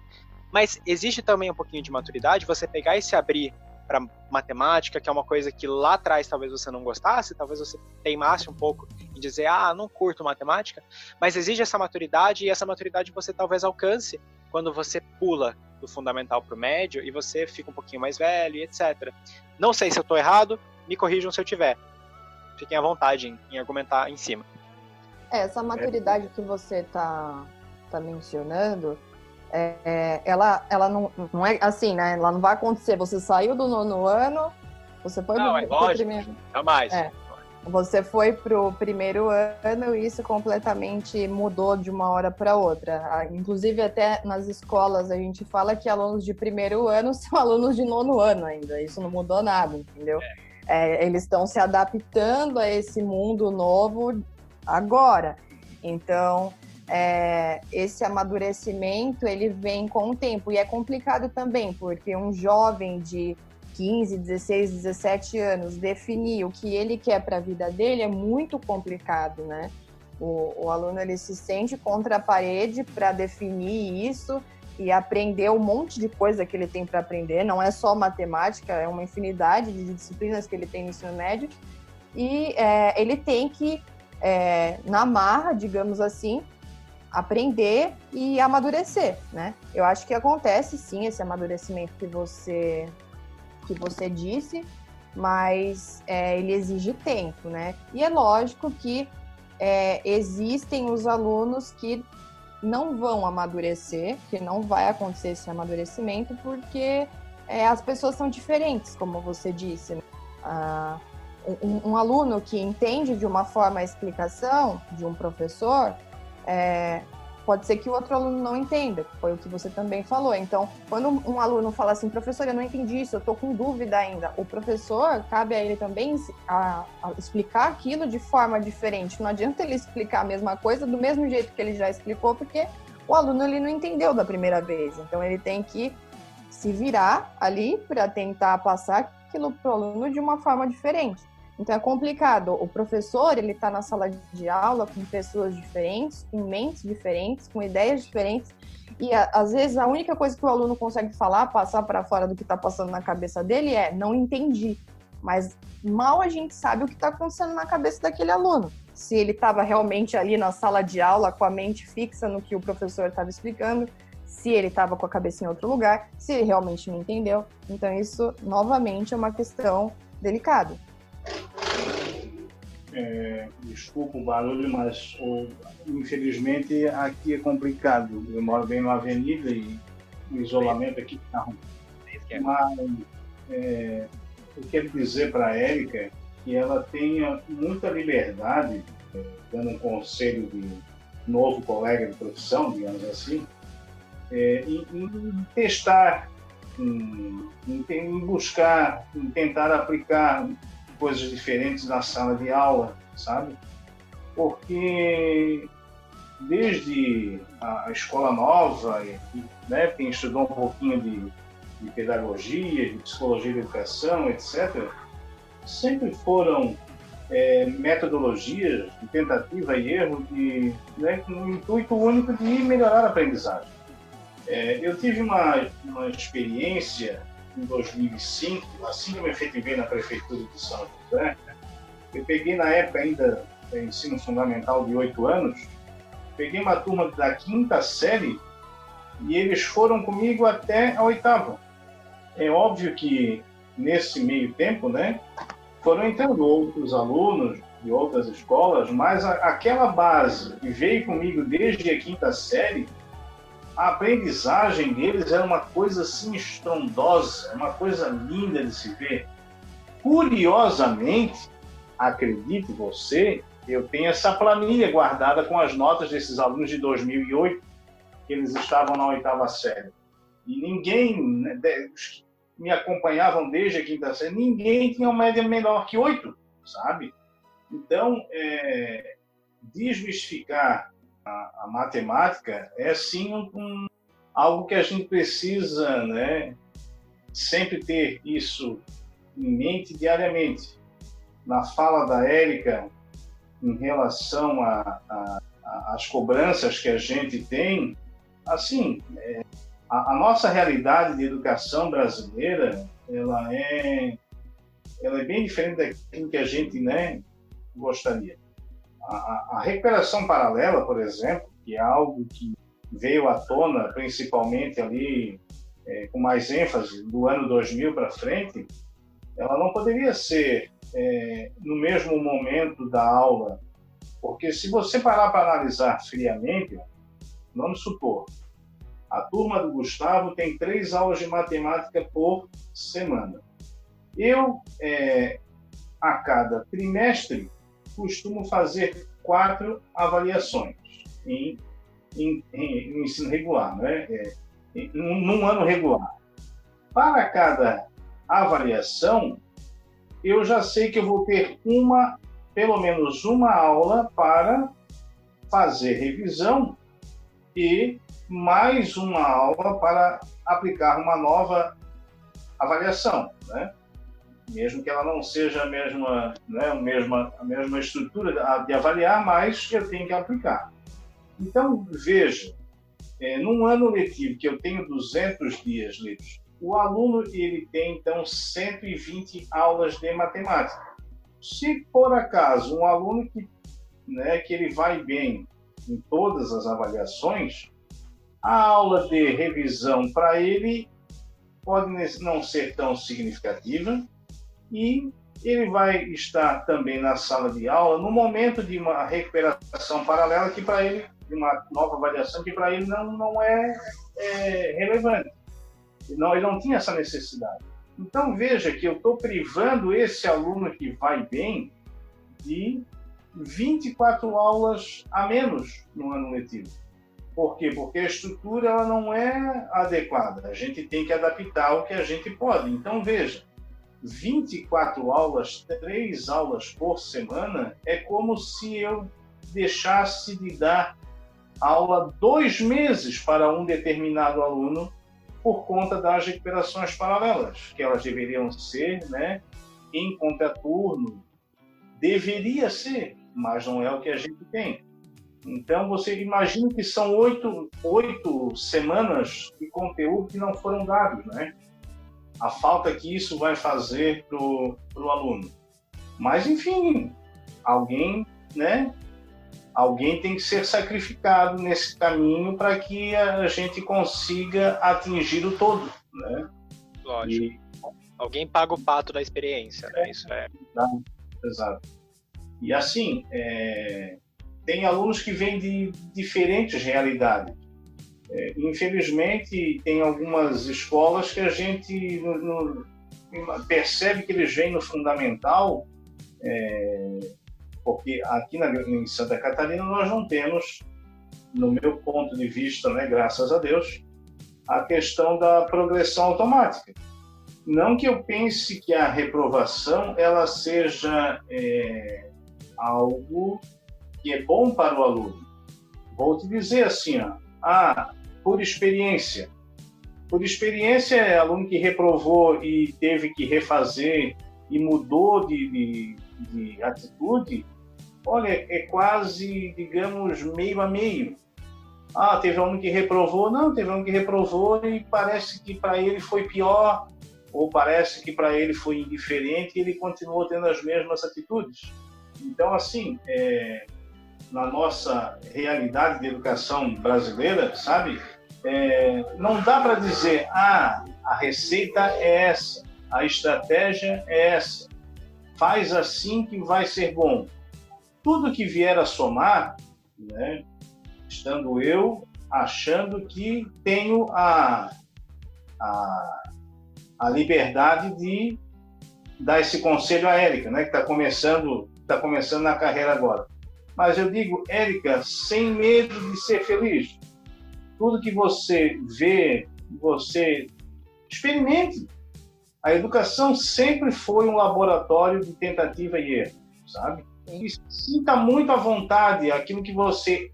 Mas existe também um pouquinho de maturidade, você pegar e se abrir para matemática, que é uma coisa que lá atrás talvez você não gostasse, talvez você teimasse um pouco em dizer, ah, não curto matemática, mas exige essa maturidade e essa maturidade você talvez alcance quando você pula do fundamental para o médio e você fica um pouquinho mais velho e etc. Não sei se eu estou errado, me corrijam se eu tiver fiquem à vontade em, em argumentar em cima. É, essa maturidade que você está tá mencionando, é, ela, ela não, não é assim, né? Ela não vai acontecer. Você saiu do nono ano, você foi não, pro, é lógico, primeiro. Jamais. É. Você foi pro primeiro ano e isso completamente mudou de uma hora para outra. Inclusive, até nas escolas a gente fala que alunos de primeiro ano são alunos de nono ano ainda. Isso não mudou nada, entendeu? É. É, eles estão se adaptando a esse mundo novo agora. Então, é, esse amadurecimento ele vem com o tempo e é complicado também porque um jovem de 15, 16, 17 anos definir o que ele quer para a vida dele é muito complicado, né? O, o aluno ele se sente contra a parede para definir isso e aprender um monte de coisa que ele tem para aprender. Não é só matemática, é uma infinidade de disciplinas que ele tem no ensino médio. E é, ele tem que, é, na marra, digamos assim, aprender e amadurecer, né? Eu acho que acontece sim esse amadurecimento que você que você disse, mas é, ele exige tempo, né? E é lógico que é, existem os alunos que não vão amadurecer, que não vai acontecer esse amadurecimento, porque é, as pessoas são diferentes, como você disse. Né? Ah, um, um, aluno que entende de uma forma a explicação de um professor, é, pode ser que o outro aluno não entenda, foi o que você também falou. Então, quando um aluno fala assim, professor, eu não entendi isso, eu estou com dúvida ainda, o professor, cabe a ele também a, a explicar aquilo de forma diferente. Não adianta ele explicar a mesma coisa do mesmo jeito que ele já explicou, porque o aluno ele não entendeu da primeira vez. Então, ele tem que se virar ali para tentar passar aquilo para o aluno de uma forma diferente. Então é complicado. O professor ele está na sala de aula com pessoas diferentes, com mentes diferentes, com ideias diferentes. E às vezes a única coisa que o aluno consegue falar, passar para fora do que está passando na cabeça dele é não entendi. Mas mal a gente sabe o que está acontecendo na cabeça daquele aluno. Se ele estava realmente ali na sala de aula com a mente fixa no que o professor estava explicando, se ele estava com a cabeça em outro lugar, se ele realmente não entendeu. Então isso novamente é uma questão delicada. É, desculpa o barulho, mas infelizmente aqui é complicado. Eu moro bem numa avenida e o isolamento aqui está ruim. Mas é, eu quero dizer para a Érica que ela tenha muita liberdade, é, dando um conselho de novo colega de profissão, digamos assim, é, em, em, testar, em, em, buscar, em tentar aplicar coisas diferentes na sala de aula, sabe? Porque desde a escola nova, né, quem estudou um pouquinho de, de pedagogia, de psicologia da educação, etc., sempre foram é, metodologias de tentativa e erro de, né, com o intuito único de melhorar a aprendizagem. É, eu tive uma, uma experiência em 2005, assim que eu me efetivei na prefeitura de São José, eu peguei na época ainda é, ensino fundamental de oito anos, peguei uma turma da quinta série e eles foram comigo até a oitava. É óbvio que nesse meio tempo, né, foram entrando outros alunos de outras escolas, mas a, aquela base que veio comigo desde a quinta série a aprendizagem deles era uma coisa assim estrondosa, uma coisa linda de se ver. Curiosamente, acredite você, eu tenho essa planilha guardada com as notas desses alunos de 2008, que eles estavam na oitava série. E ninguém, né, me acompanhavam desde a quinta série, ninguém tinha uma média menor que oito, sabe? Então, é, desmistificar a, a matemática é sim um, um, algo que a gente precisa, né, sempre ter isso em mente diariamente. Na fala da Érica em relação às cobranças que a gente tem, assim, é, a, a, nossa realidade de educação brasileira, ela é, ela é bem diferente daquilo que a gente, né, gostaria. A, recuperação paralela, por exemplo, que é algo que veio à tona principalmente ali é, com mais ênfase do ano 2000 para frente, ela não poderia ser é, no mesmo momento da aula, porque se você parar para analisar friamente, vamos supor, a turma do Gustavo tem três aulas de matemática por semana. Eu, é, a cada trimestre, costumo fazer quatro avaliações em, em, em ensino regular, né? É, em, num ano regular. Para cada avaliação, eu já sei que eu vou ter uma, pelo menos uma aula para fazer revisão e mais uma aula para aplicar uma nova avaliação, né? Mesmo que ela não seja a mesma, né, a mesma, a mesma estrutura de avaliar, mas eu tenho que aplicar. Então, veja, é, num ano letivo que eu tenho 200 dias livres, o aluno ele tem então 120 aulas de matemática. Se por acaso um aluno que, né, que ele vai bem em todas as avaliações, a aula de revisão para ele pode não ser tão significativa e ele vai estar também na sala de aula no momento de uma recuperação paralela que para ele, de uma nova avaliação que para ele não, não é, é relevante. Não, ele não tinha essa necessidade. Então veja que eu estou privando esse aluno que vai bem de 24 aulas a menos no ano letivo. Por quê? Porque a estrutura ela não é adequada. A gente tem que adaptar o que a gente pode. Então veja, 24 aulas, 3 aulas por semana, é como se eu deixasse de dar aula dois meses para um determinado aluno por conta das recuperações paralelas, que elas deveriam ser né, em contraturno. Deveria ser, mas não é o que a gente tem. Então, você imagina que são oito, oito semanas de conteúdo que não foram dados, né? A falta que isso vai fazer para o aluno. Mas, enfim, alguém, né? Alguém tem que ser sacrificado nesse caminho para que a gente consiga atingir o todo, né? Lógico. E... Alguém paga o pato da experiência, né? Isso é. Exato. E assim, é... tem alunos que vêm de diferentes realidades. É, infelizmente, tem algumas escolas que a gente no, no, percebe que eles vêm no fundamental é, porque aqui na, em Santa Catarina nós não temos, no meu ponto de vista, né, graças a Deus, a questão da progressão automática. Não que eu pense que a reprovação ela seja é, algo que é bom para o aluno. Vou te dizer assim, ó, ah, por experiência. Por experiência, é aluno que reprovou e teve que refazer e mudou de, de, de atitude, olha, é quase, digamos, meio a meio. Ah, teve um que reprovou? Não, teve um que reprovou e parece que para ele foi pior, ou parece que para ele foi indiferente e ele continuou tendo as mesmas atitudes. Então, assim, é, na nossa realidade de educação brasileira, sabe, é, não dá para dizer, ah, a receita é essa, a estratégia é essa, faz assim que vai ser bom tudo que vier a somar, né, estando eu achando que tenho a, a, a liberdade de dar esse conselho à Érica, né, que está começando, tá começando na carreira agora. Mas eu digo, Érica, sem medo de ser feliz. Tudo que você vê, você experimente. A educação sempre foi um laboratório de tentativa e erro, sabe? E sinta muito à vontade aquilo que você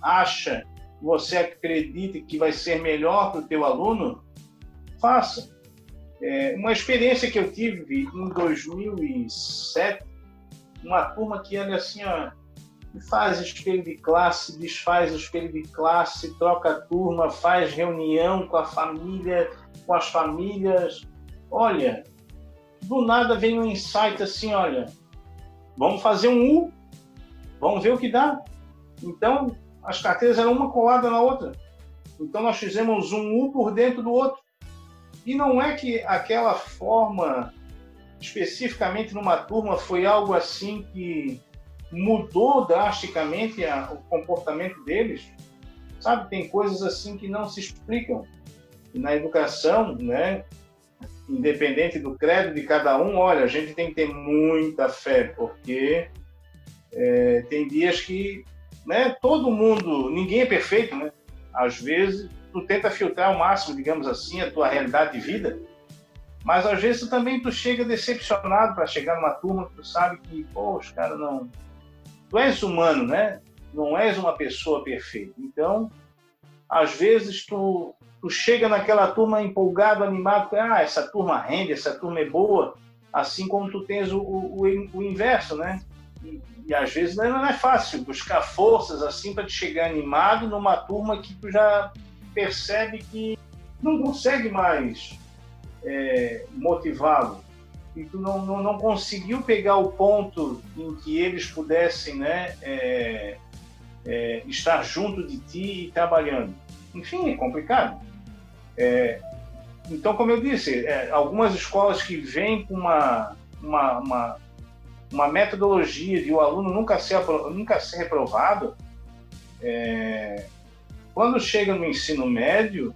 acha, você acredita que vai ser melhor para o teu aluno, faça. É, uma experiência que eu tive em 2007, uma turma que era assim, ó, faz espelho de classe, desfaz espelho de classe, troca turma, faz reunião com a família, com as famílias. Olha, do nada vem um insight assim, olha, Vamos fazer um U, vamos ver o que dá. Então, as carteiras eram uma colada na outra. Então, nós fizemos um U por dentro do outro. E não é que aquela forma, especificamente numa turma, foi algo assim que mudou drasticamente a, o comportamento deles. Sabe, tem coisas assim que não se explicam. Na educação, né, independente do credo de cada um, olha, a gente tem que ter muita fé, porque é, tem dias que né, todo mundo, ninguém é perfeito, né? Às vezes tu tenta filtrar ao máximo, digamos assim, a tua realidade de vida, mas às vezes tu também tu chega decepcionado para chegar numa turma que tu sabe que, poxa, cara, não... Tu és humano, né? Não és uma pessoa perfeita. Então, às vezes tu tu chega naquela turma empolgado, animado, ah, essa turma rende, essa turma é boa, assim como tu tens o, o, o inverso, né? E, e, às vezes não é fácil buscar forças assim para te chegar animado numa turma que tu já percebe que não consegue mais é, motivá-lo e tu não, não, não, conseguiu pegar o ponto em que eles pudessem né, é, é, estar junto de ti e trabalhando. Enfim, é complicado. É, então, como eu disse, é, algumas escolas que vêm com uma, uma, uma, uma, metodologia de o aluno nunca ser, nunca ser reprovado, é, quando chega no ensino médio,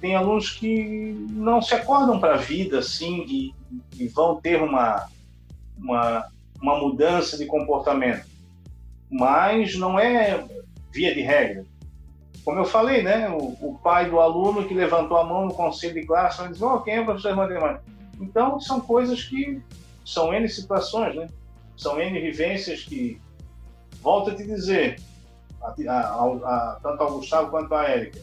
tem alunos que não se acordam para a vida assim e, e, vão ter uma, uma, uma mudança de comportamento. Mas não é via de regra. Como eu falei, né, o, o pai do aluno que levantou a mão no conselho de classe e disse: oh, quem é o professor? Então, são coisas que são N situações, né? São N vivências que, volto a te dizer, a, a, a, tanto ao Gustavo quanto à Érica,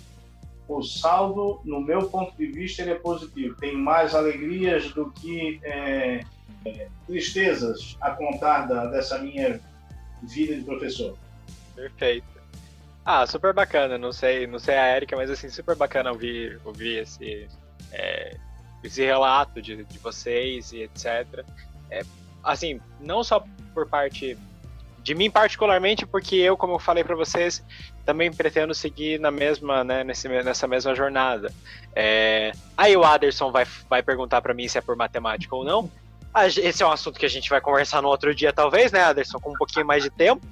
o saldo, no meu ponto de vista, ele é positivo. Tem mais alegrias do que é, é, tristezas a contar da, dessa minha vida de professor. Perfeito. Ah, super bacana. Não sei, não sei a Érica, mas assim, super bacana ouvir, ouvir esse, é, esse relato de, de vocês e etc. É, assim, não só por parte de mim particularmente, porque eu, como eu falei para vocês, também pretendo seguir na mesma, né, nesse, nessa mesma jornada. É... Aí o Aderson vai, vai perguntar para mim se é por matemática ou não. Esse é um assunto que a gente vai conversar no outro dia, talvez, né, Aderson, com um pouquinho mais de tempo.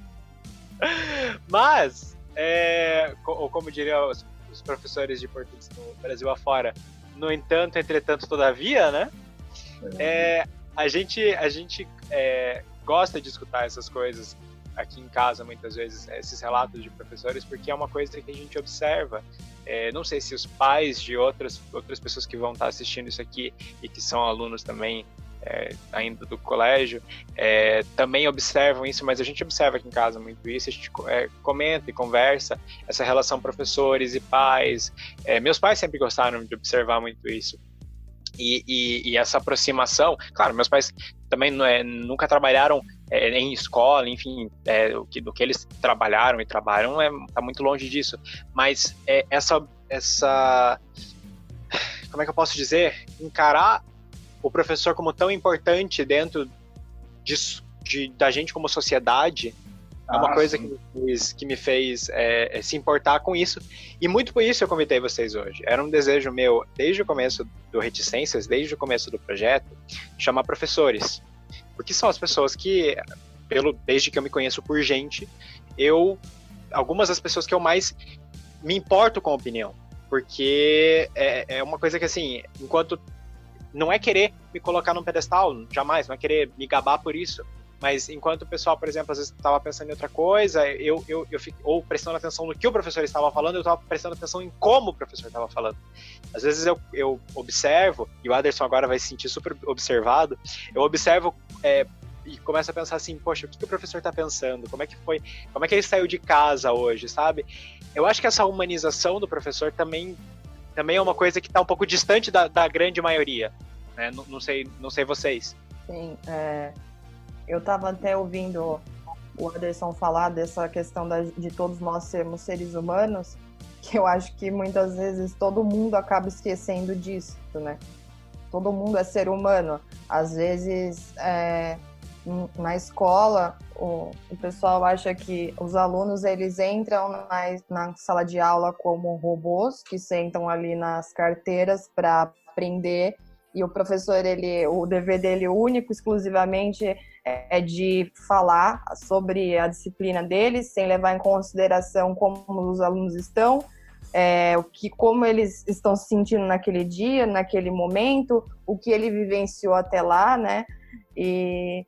Mas, é, ou como diriam os, os professores de português no Brasil afora, no entanto, entretanto, todavia, né? É, a gente, a gente é, gosta de escutar essas coisas aqui em casa, muitas vezes, esses relatos de professores, porque é uma coisa que a gente observa. É, não sei se os pais de outras, outras pessoas que vão estar assistindo isso aqui e que são alunos também é, ainda do colégio, é, também observam isso, mas a gente observa aqui em casa muito isso, a gente é, comenta e conversa essa relação professores e pais. É, meus pais sempre gostaram de observar muito isso. E, e, e, essa aproximação, claro, meus pais também é, nunca trabalharam é, em escola, enfim, é, o que, do que eles trabalharam e trabalham é, tá muito longe disso. Mas é, essa, essa, como é que eu posso dizer, encarar o professor como tão importante dentro de, de da gente como sociedade é uma ah, coisa que me fez, que me fez é, é, se importar com isso. E muito por isso eu convidei vocês hoje. Era um desejo meu, desde o começo do Reticências, desde o começo do projeto, chamar professores. Porque são as pessoas que, pelo, desde que eu me conheço por gente, eu. Algumas das pessoas que eu mais me importo com a opinião. Porque é, é uma coisa que, assim, enquanto. Não é querer me colocar num pedestal, jamais, não é querer me gabar por isso mas enquanto o pessoal, por exemplo, às vezes estava pensando em outra coisa, eu, eu, eu fico, ou prestando atenção no que o professor estava falando, eu estava prestando atenção em como o professor estava falando. Às vezes eu, eu observo, e o Aderson agora vai se sentir super observado, eu observo é, e começo a pensar assim, poxa, o que, que o professor está pensando? Como é que foi? Como é que ele saiu de casa hoje, sabe? Eu acho que essa humanização do professor também, também é uma coisa que está um pouco distante da, da grande maioria. Né? Não, não, sei, não sei vocês. Sim, é, eu estava até ouvindo o Anderson falar dessa questão da, de todos nós sermos seres humanos, que eu acho que muitas vezes todo mundo acaba esquecendo disso, né? Todo mundo é ser humano. Às vezes, é, na escola, o, o, pessoal acha que os alunos eles entram na, na sala de aula como robôs que sentam ali nas carteiras para aprender e o professor ele o dever dele único exclusivamente é de falar sobre a disciplina deles, sem levar em consideração como os alunos estão, é, o que, como eles estão se sentindo naquele dia, naquele momento, o que ele vivenciou até lá, né? E,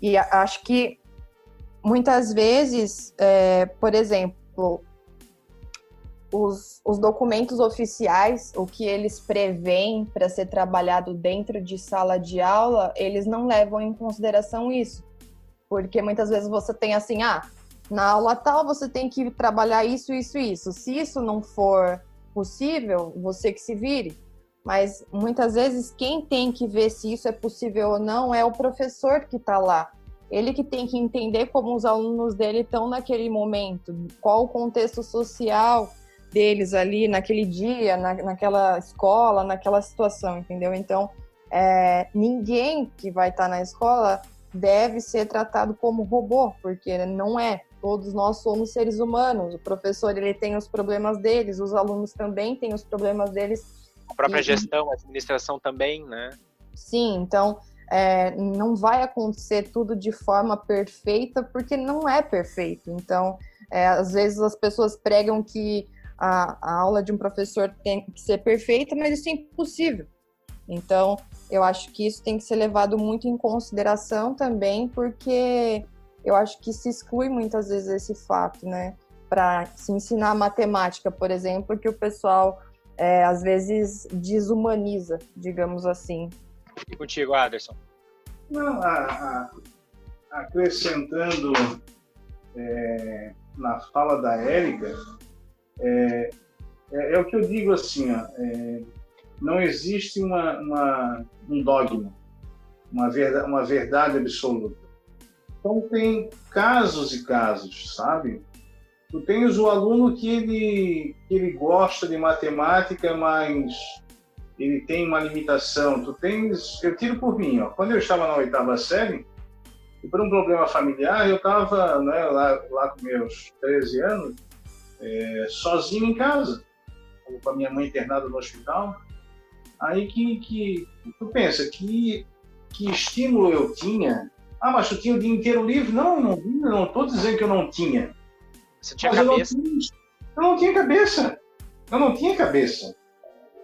e acho que muitas vezes, é, por exemplo, os, os documentos oficiais, o que eles preveem para ser trabalhado dentro de sala de aula, eles não levam em consideração isso. Porque muitas vezes você tem assim, ah, na aula tal você tem que trabalhar isso, isso, isso. Se isso não for possível, você que se vire. mas muitas vezes quem tem que ver se isso é possível ou não é o professor que está lá. Ele que tem que entender como os alunos dele estão naquele momento, qual o contexto social deles ali naquele dia, na, naquela escola, naquela situação, entendeu? Então, é, ninguém que vai estar tá na escola deve ser tratado como robô, porque não é. Todos nós somos seres humanos. O professor ele tem os problemas deles, os alunos também têm os problemas deles. A própria e, gestão, a administração também, né? Sim, então é, não vai acontecer tudo de forma perfeita, porque não é perfeito. Então, é, às vezes as pessoas pregam que a, a aula de um professor tem que ser perfeita, mas isso é impossível. Então, eu acho que isso tem que ser levado muito em consideração também, porque eu acho que se exclui muitas vezes esse fato, né? Para se ensinar matemática, por exemplo, que o pessoal é, às vezes desumaniza, digamos assim. E contigo, Anderson? Não, a, a, acrescentando é, na fala da Érica, é, é, é, o que eu digo assim, ó, é, não existe uma, uma, um dogma, uma verdade, uma verdade absoluta. Então tem casos e casos, sabe? Tu tens o aluno que ele, que ele gosta de matemática, mas ele tem uma limitação. Tu tens, eu tiro por mim, ó. Quando eu estava na oitava série, e por um problema familiar, eu estava né, lá, lá com meus 13 anos, é, sozinho em casa, com a minha mãe internada no hospital. Aí que, que tu pensa, que, que estímulo eu tinha? Ah, mas tu tinha o dia inteiro livre? Não, não, não estou dizendo que eu não tinha. Você tinha mas cabeça? Eu não tinha, eu não tinha cabeça. Eu não tinha cabeça.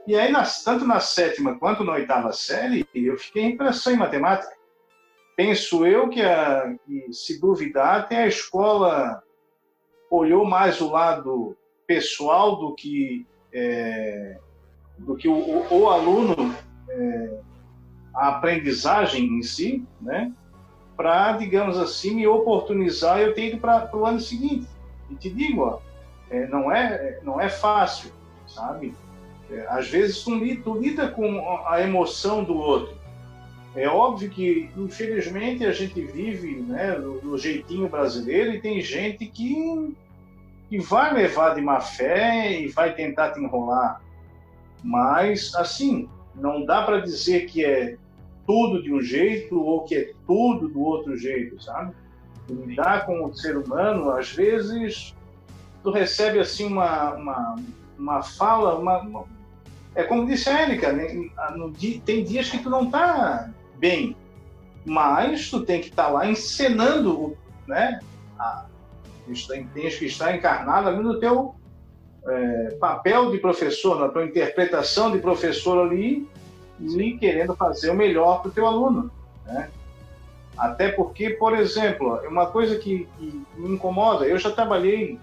E aí, tanto na sétima quanto na oitava série, eu fiquei em impressão em matemática. Penso eu que, a, que, se duvidar, tem a escola olhou mais o lado pessoal do que é, do que o, o, o aluno é, a aprendizagem em si, né? Para digamos assim me oportunizar eu ter ido para o ano seguinte. E te digo, ó, é, não é não é fácil, sabe? É, às vezes tu, tu lida com a emoção do outro. É óbvio que, infelizmente, a gente vive né, do, jeitinho brasileiro e tem gente que, que vai levar de má fé e vai tentar te enrolar. Mas, assim, não dá para dizer que é tudo de um jeito ou que é tudo do outro jeito, sabe? Lidar com o ser humano, às vezes, tu recebe assim uma, uma, uma fala, uma, uma é como disse a Érica, né? tem dias que tu não tá bem, mas tu tem que estar tá lá encenando, né? A, tens que estar encarnado ali no teu é, papel de professor, na tua interpretação de professor ali, e querendo fazer o melhor para o teu aluno, né? Até porque, por exemplo, uma coisa que, que, me incomoda, eu já trabalhei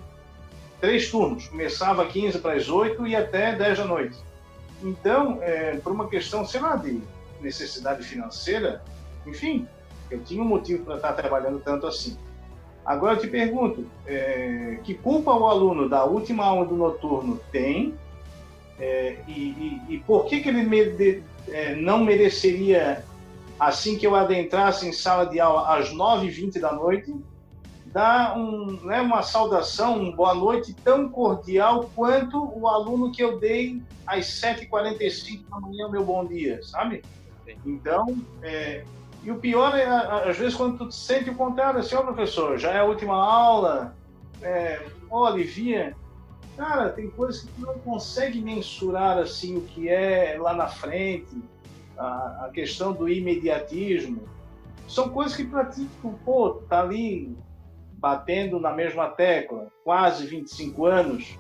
três turnos, começava 15 para as 8 e até 10 da noite. Então, é, por uma questão, sei lá, de necessidade financeira, enfim, eu tinha um motivo para estar trabalhando tanto assim. Agora eu te pergunto, é, que culpa o aluno da última aula do noturno tem é, e, e, e, por que, que ele é, não mereceria, assim que eu adentrasse em sala de aula às 9h20 da noite, dar um, né, uma saudação, um boa noite tão cordial quanto o aluno que eu dei às 7h45 da manhã, meu bom dia, sabe? Então, é, e o pior é, às vezes, quando tu sente o contrário, assim, ó, oh, professor, já é a última aula, é, oh, alivia. Cara, tem coisas que tu não consegue mensurar, assim, o que é lá na frente, a, a questão do imediatismo. São coisas que pra ti, tu, pô, tá ali batendo na mesma tecla, quase 25 anos.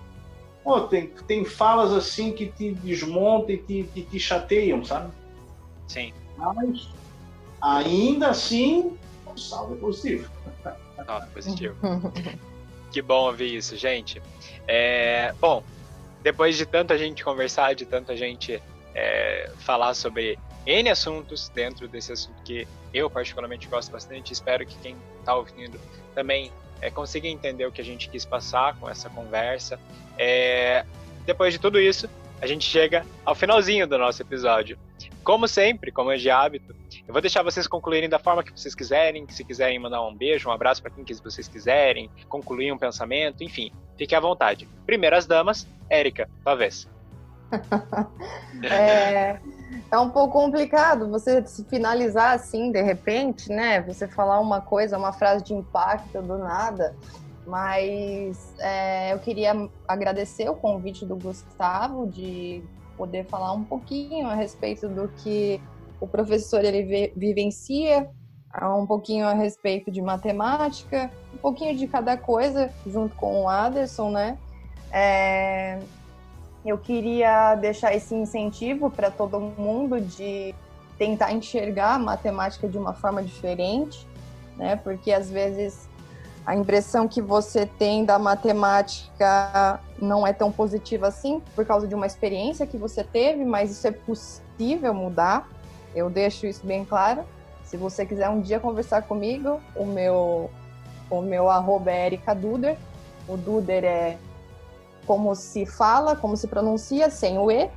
Pô, tem, tem falas assim que te desmontam e te, te, te chateiam, sabe? Sim. Mas, ainda assim, saldo é positivo. Saldo positivo. que bom ouvir isso, gente. É, bom, depois de tanta gente conversar, de tanta gente é, falar sobre N assuntos dentro desse assunto que eu particularmente gosto bastante, espero que quem está ouvindo também é, consiga entender o que a gente quis passar com essa conversa. É, depois de tudo isso, a gente chega ao finalzinho do nosso episódio. Como sempre, como é de hábito, eu vou deixar vocês concluírem da forma que vocês quiserem, se quiserem mandar um beijo, um abraço para quem vocês quiserem, concluir um pensamento, enfim, fique à vontade. Primeiras damas, Érica, tua vez. é, é um pouco complicado você se finalizar assim, de repente, né? Você falar uma coisa, uma frase de impacto do nada. Mas é, eu queria agradecer o convite do Gustavo de poder falar um pouquinho a respeito do que o professor ele vivencia, um pouquinho a respeito de matemática, um pouquinho de cada coisa, junto com o Aderson, né? É, eu queria deixar esse incentivo para todo mundo de tentar enxergar a matemática de uma forma diferente, né? Porque às vezes a impressão que você tem da matemática não é tão positiva assim, por causa de uma experiência que você teve, mas isso é possível mudar. Eu deixo isso bem claro. Se você quiser um dia conversar comigo, o meu, o meu arroba é Erika Duder. O Duder é como se fala, como se pronuncia, sem o E.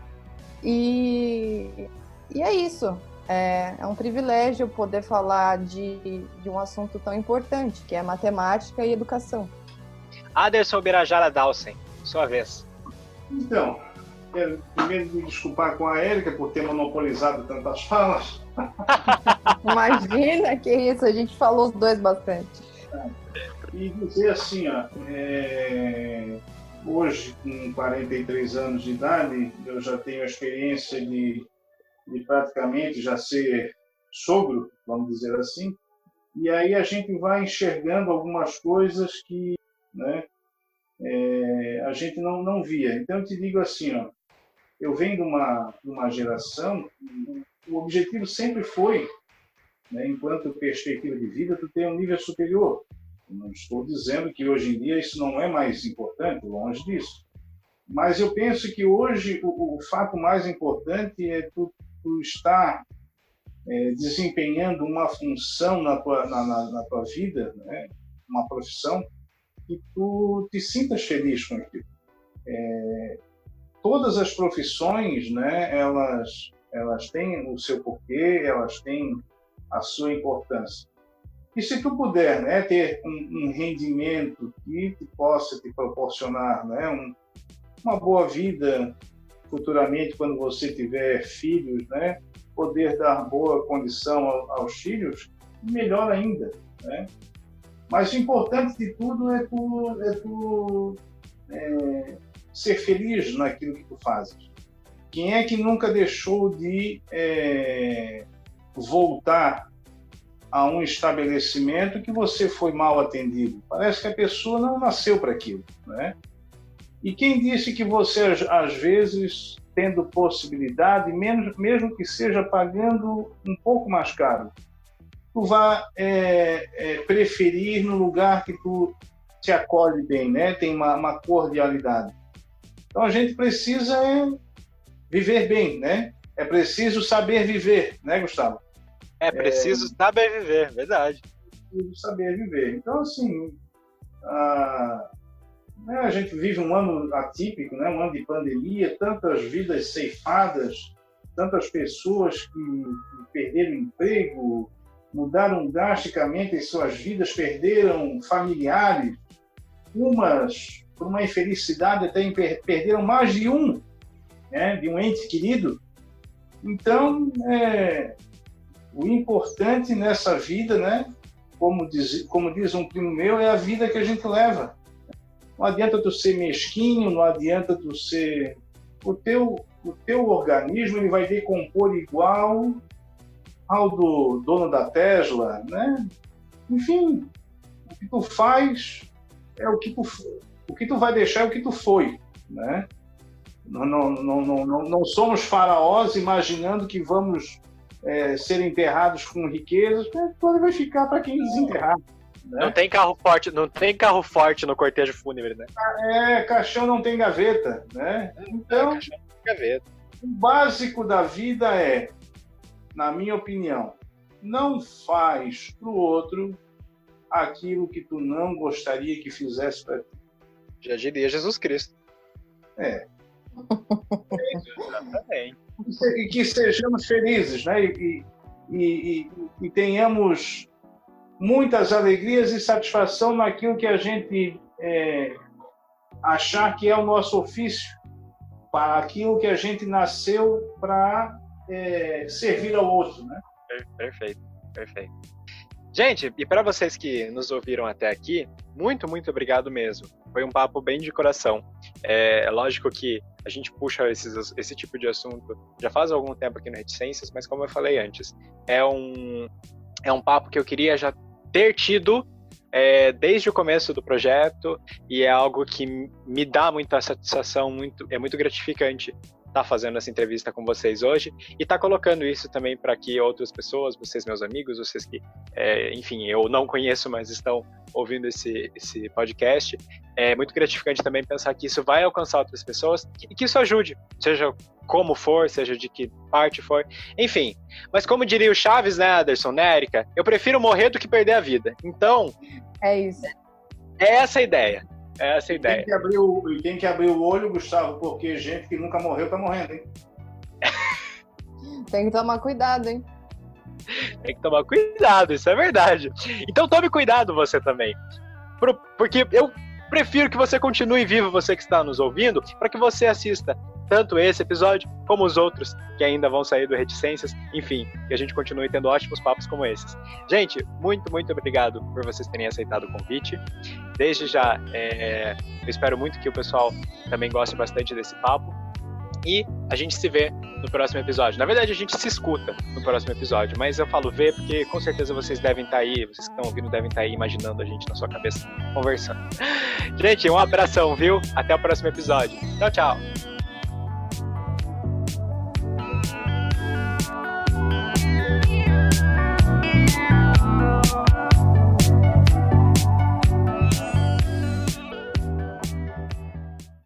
E, e é isso. É, é um privilégio poder falar de, de um assunto tão importante, que é matemática e educação. Aderson Birajara Dalsen, sua vez. Então, quero primeiro me desculpar com a Érica por ter monopolizado tantas falas. Imagina que isso, a gente falou os dois bastante. E dizer assim, ó, é... hoje, com 43 anos de idade, eu já tenho a experiência de de praticamente já ser sogro, vamos dizer assim, e aí a gente vai enxergando algumas coisas que né, é, a gente não, não via. Então eu te digo assim, ó, eu venho de uma, de uma geração, o objetivo sempre foi, né, enquanto perspectiva de vida, tu ter um nível superior. Não estou dizendo que hoje em dia isso não é mais importante, longe disso. Mas eu penso que hoje o, o fato mais importante é tu tu está é, desempenhando uma função na tua, na, na, na tua vida, né? uma profissão, que tu te sintas feliz com aquilo. É, todas as profissões, né, elas, elas têm o seu porquê, elas têm a sua importância. E se tu puder né, ter um, um rendimento que te possa te proporcionar né, um, uma boa vida, futuramente, quando você tiver filhos, né, poder dar boa condição aos filhos, melhor ainda, né? Mas o importante de tudo é tu, é tu é, ser feliz naquilo que tu fazes. Quem é que nunca deixou de é, voltar a um estabelecimento que você foi mal atendido? Parece que a pessoa não nasceu para aquilo, né? E quem disse que você, às vezes, tendo possibilidade, menos, mesmo que seja pagando um pouco mais caro, tu vai é, é, preferir no lugar que tu te acolhe bem, né? Tem uma, uma cordialidade. Então a gente precisa é, viver bem, né? É preciso saber viver, né, Gustavo? É preciso saber viver, verdade. É preciso saber viver. Então, assim, a, a gente vive um ano atípico, né? um ano de pandemia, tantas vidas ceifadas, tantas pessoas que, perderam emprego, mudaram drasticamente em suas vidas, perderam familiares, umas por uma infelicidade até perderam mais de um, né, de um ente querido. Então, é, o importante nessa vida, né, como diz, como diz um primo meu, é a vida que a gente leva. Não adianta tu ser mesquinho, não adianta tu ser. O teu, o teu organismo ele vai decompor igual ao do dono da Tesla, né? Enfim, o que tu faz é o que tu, o que tu vai deixar é o que tu foi, né? Não, não, não, não, não somos faraós imaginando que vamos é, ser enterrados com riquezas, tudo vai ficar para quem desenterrar. Né? Não tem carro forte, não tem carro forte no cortejo fúnebre, né? É, caixão não tem gaveta, né? Então, é, gaveta. o básico da vida é, na minha opinião, não faz pro outro aquilo que tu não gostaria que fizesse para ti. Já diria Jesus Cristo. É. Exatamente. E que sejamos felizes, né? E, e, e, e tenhamos muitas alegrias e satisfação naquilo que a gente é, achar que é o nosso ofício, para aquilo que a gente nasceu para é, servir ao outro, né? Perfeito, perfeito. Gente, e para vocês que nos ouviram até aqui, muito, muito obrigado mesmo. Foi um papo bem de coração. É, é lógico que a gente puxa esses, esse tipo de assunto já faz algum tempo aqui no Reticências, mas como eu falei antes, é um, é um papo que eu queria já ter tido é, desde o começo do projeto e é algo que me dá muita satisfação, muito, é muito gratificante estar tá fazendo essa entrevista com vocês hoje e estar tá colocando isso também para que outras pessoas, vocês meus amigos, vocês que, é, enfim, eu não conheço, mas estão ouvindo esse, esse podcast, é muito gratificante também pensar que isso vai alcançar outras pessoas e que isso ajude, seja como for, seja de que parte for, enfim. Mas como diria o Chaves, né, Anderson, né, Erika? Eu prefiro morrer do que perder a vida. Então. É isso. É essa a ideia. É essa a ideia. Tem que abrir o, tem que abrir o olho, Gustavo, porque gente que nunca morreu tá morrendo, hein? tem que tomar cuidado, hein? Tem que tomar cuidado, isso é verdade. Então tome cuidado você também. Porque eu prefiro que você continue vivo, você que está nos ouvindo, para que você assista tanto esse episódio como os outros que ainda vão sair do Reticências. Enfim, que a gente continue tendo ótimos papos como esses. Gente, muito, muito obrigado por vocês terem aceitado o convite. Desde já, é, eu espero muito que o pessoal também goste bastante desse papo. E a gente se vê no próximo episódio. Na verdade, a gente se escuta no próximo episódio, mas eu falo ver porque com certeza vocês devem estar aí, vocês que estão ouvindo devem estar aí imaginando a gente na sua cabeça conversando. Gente, um abração, viu? Até o próximo episódio. Tchau, tchau.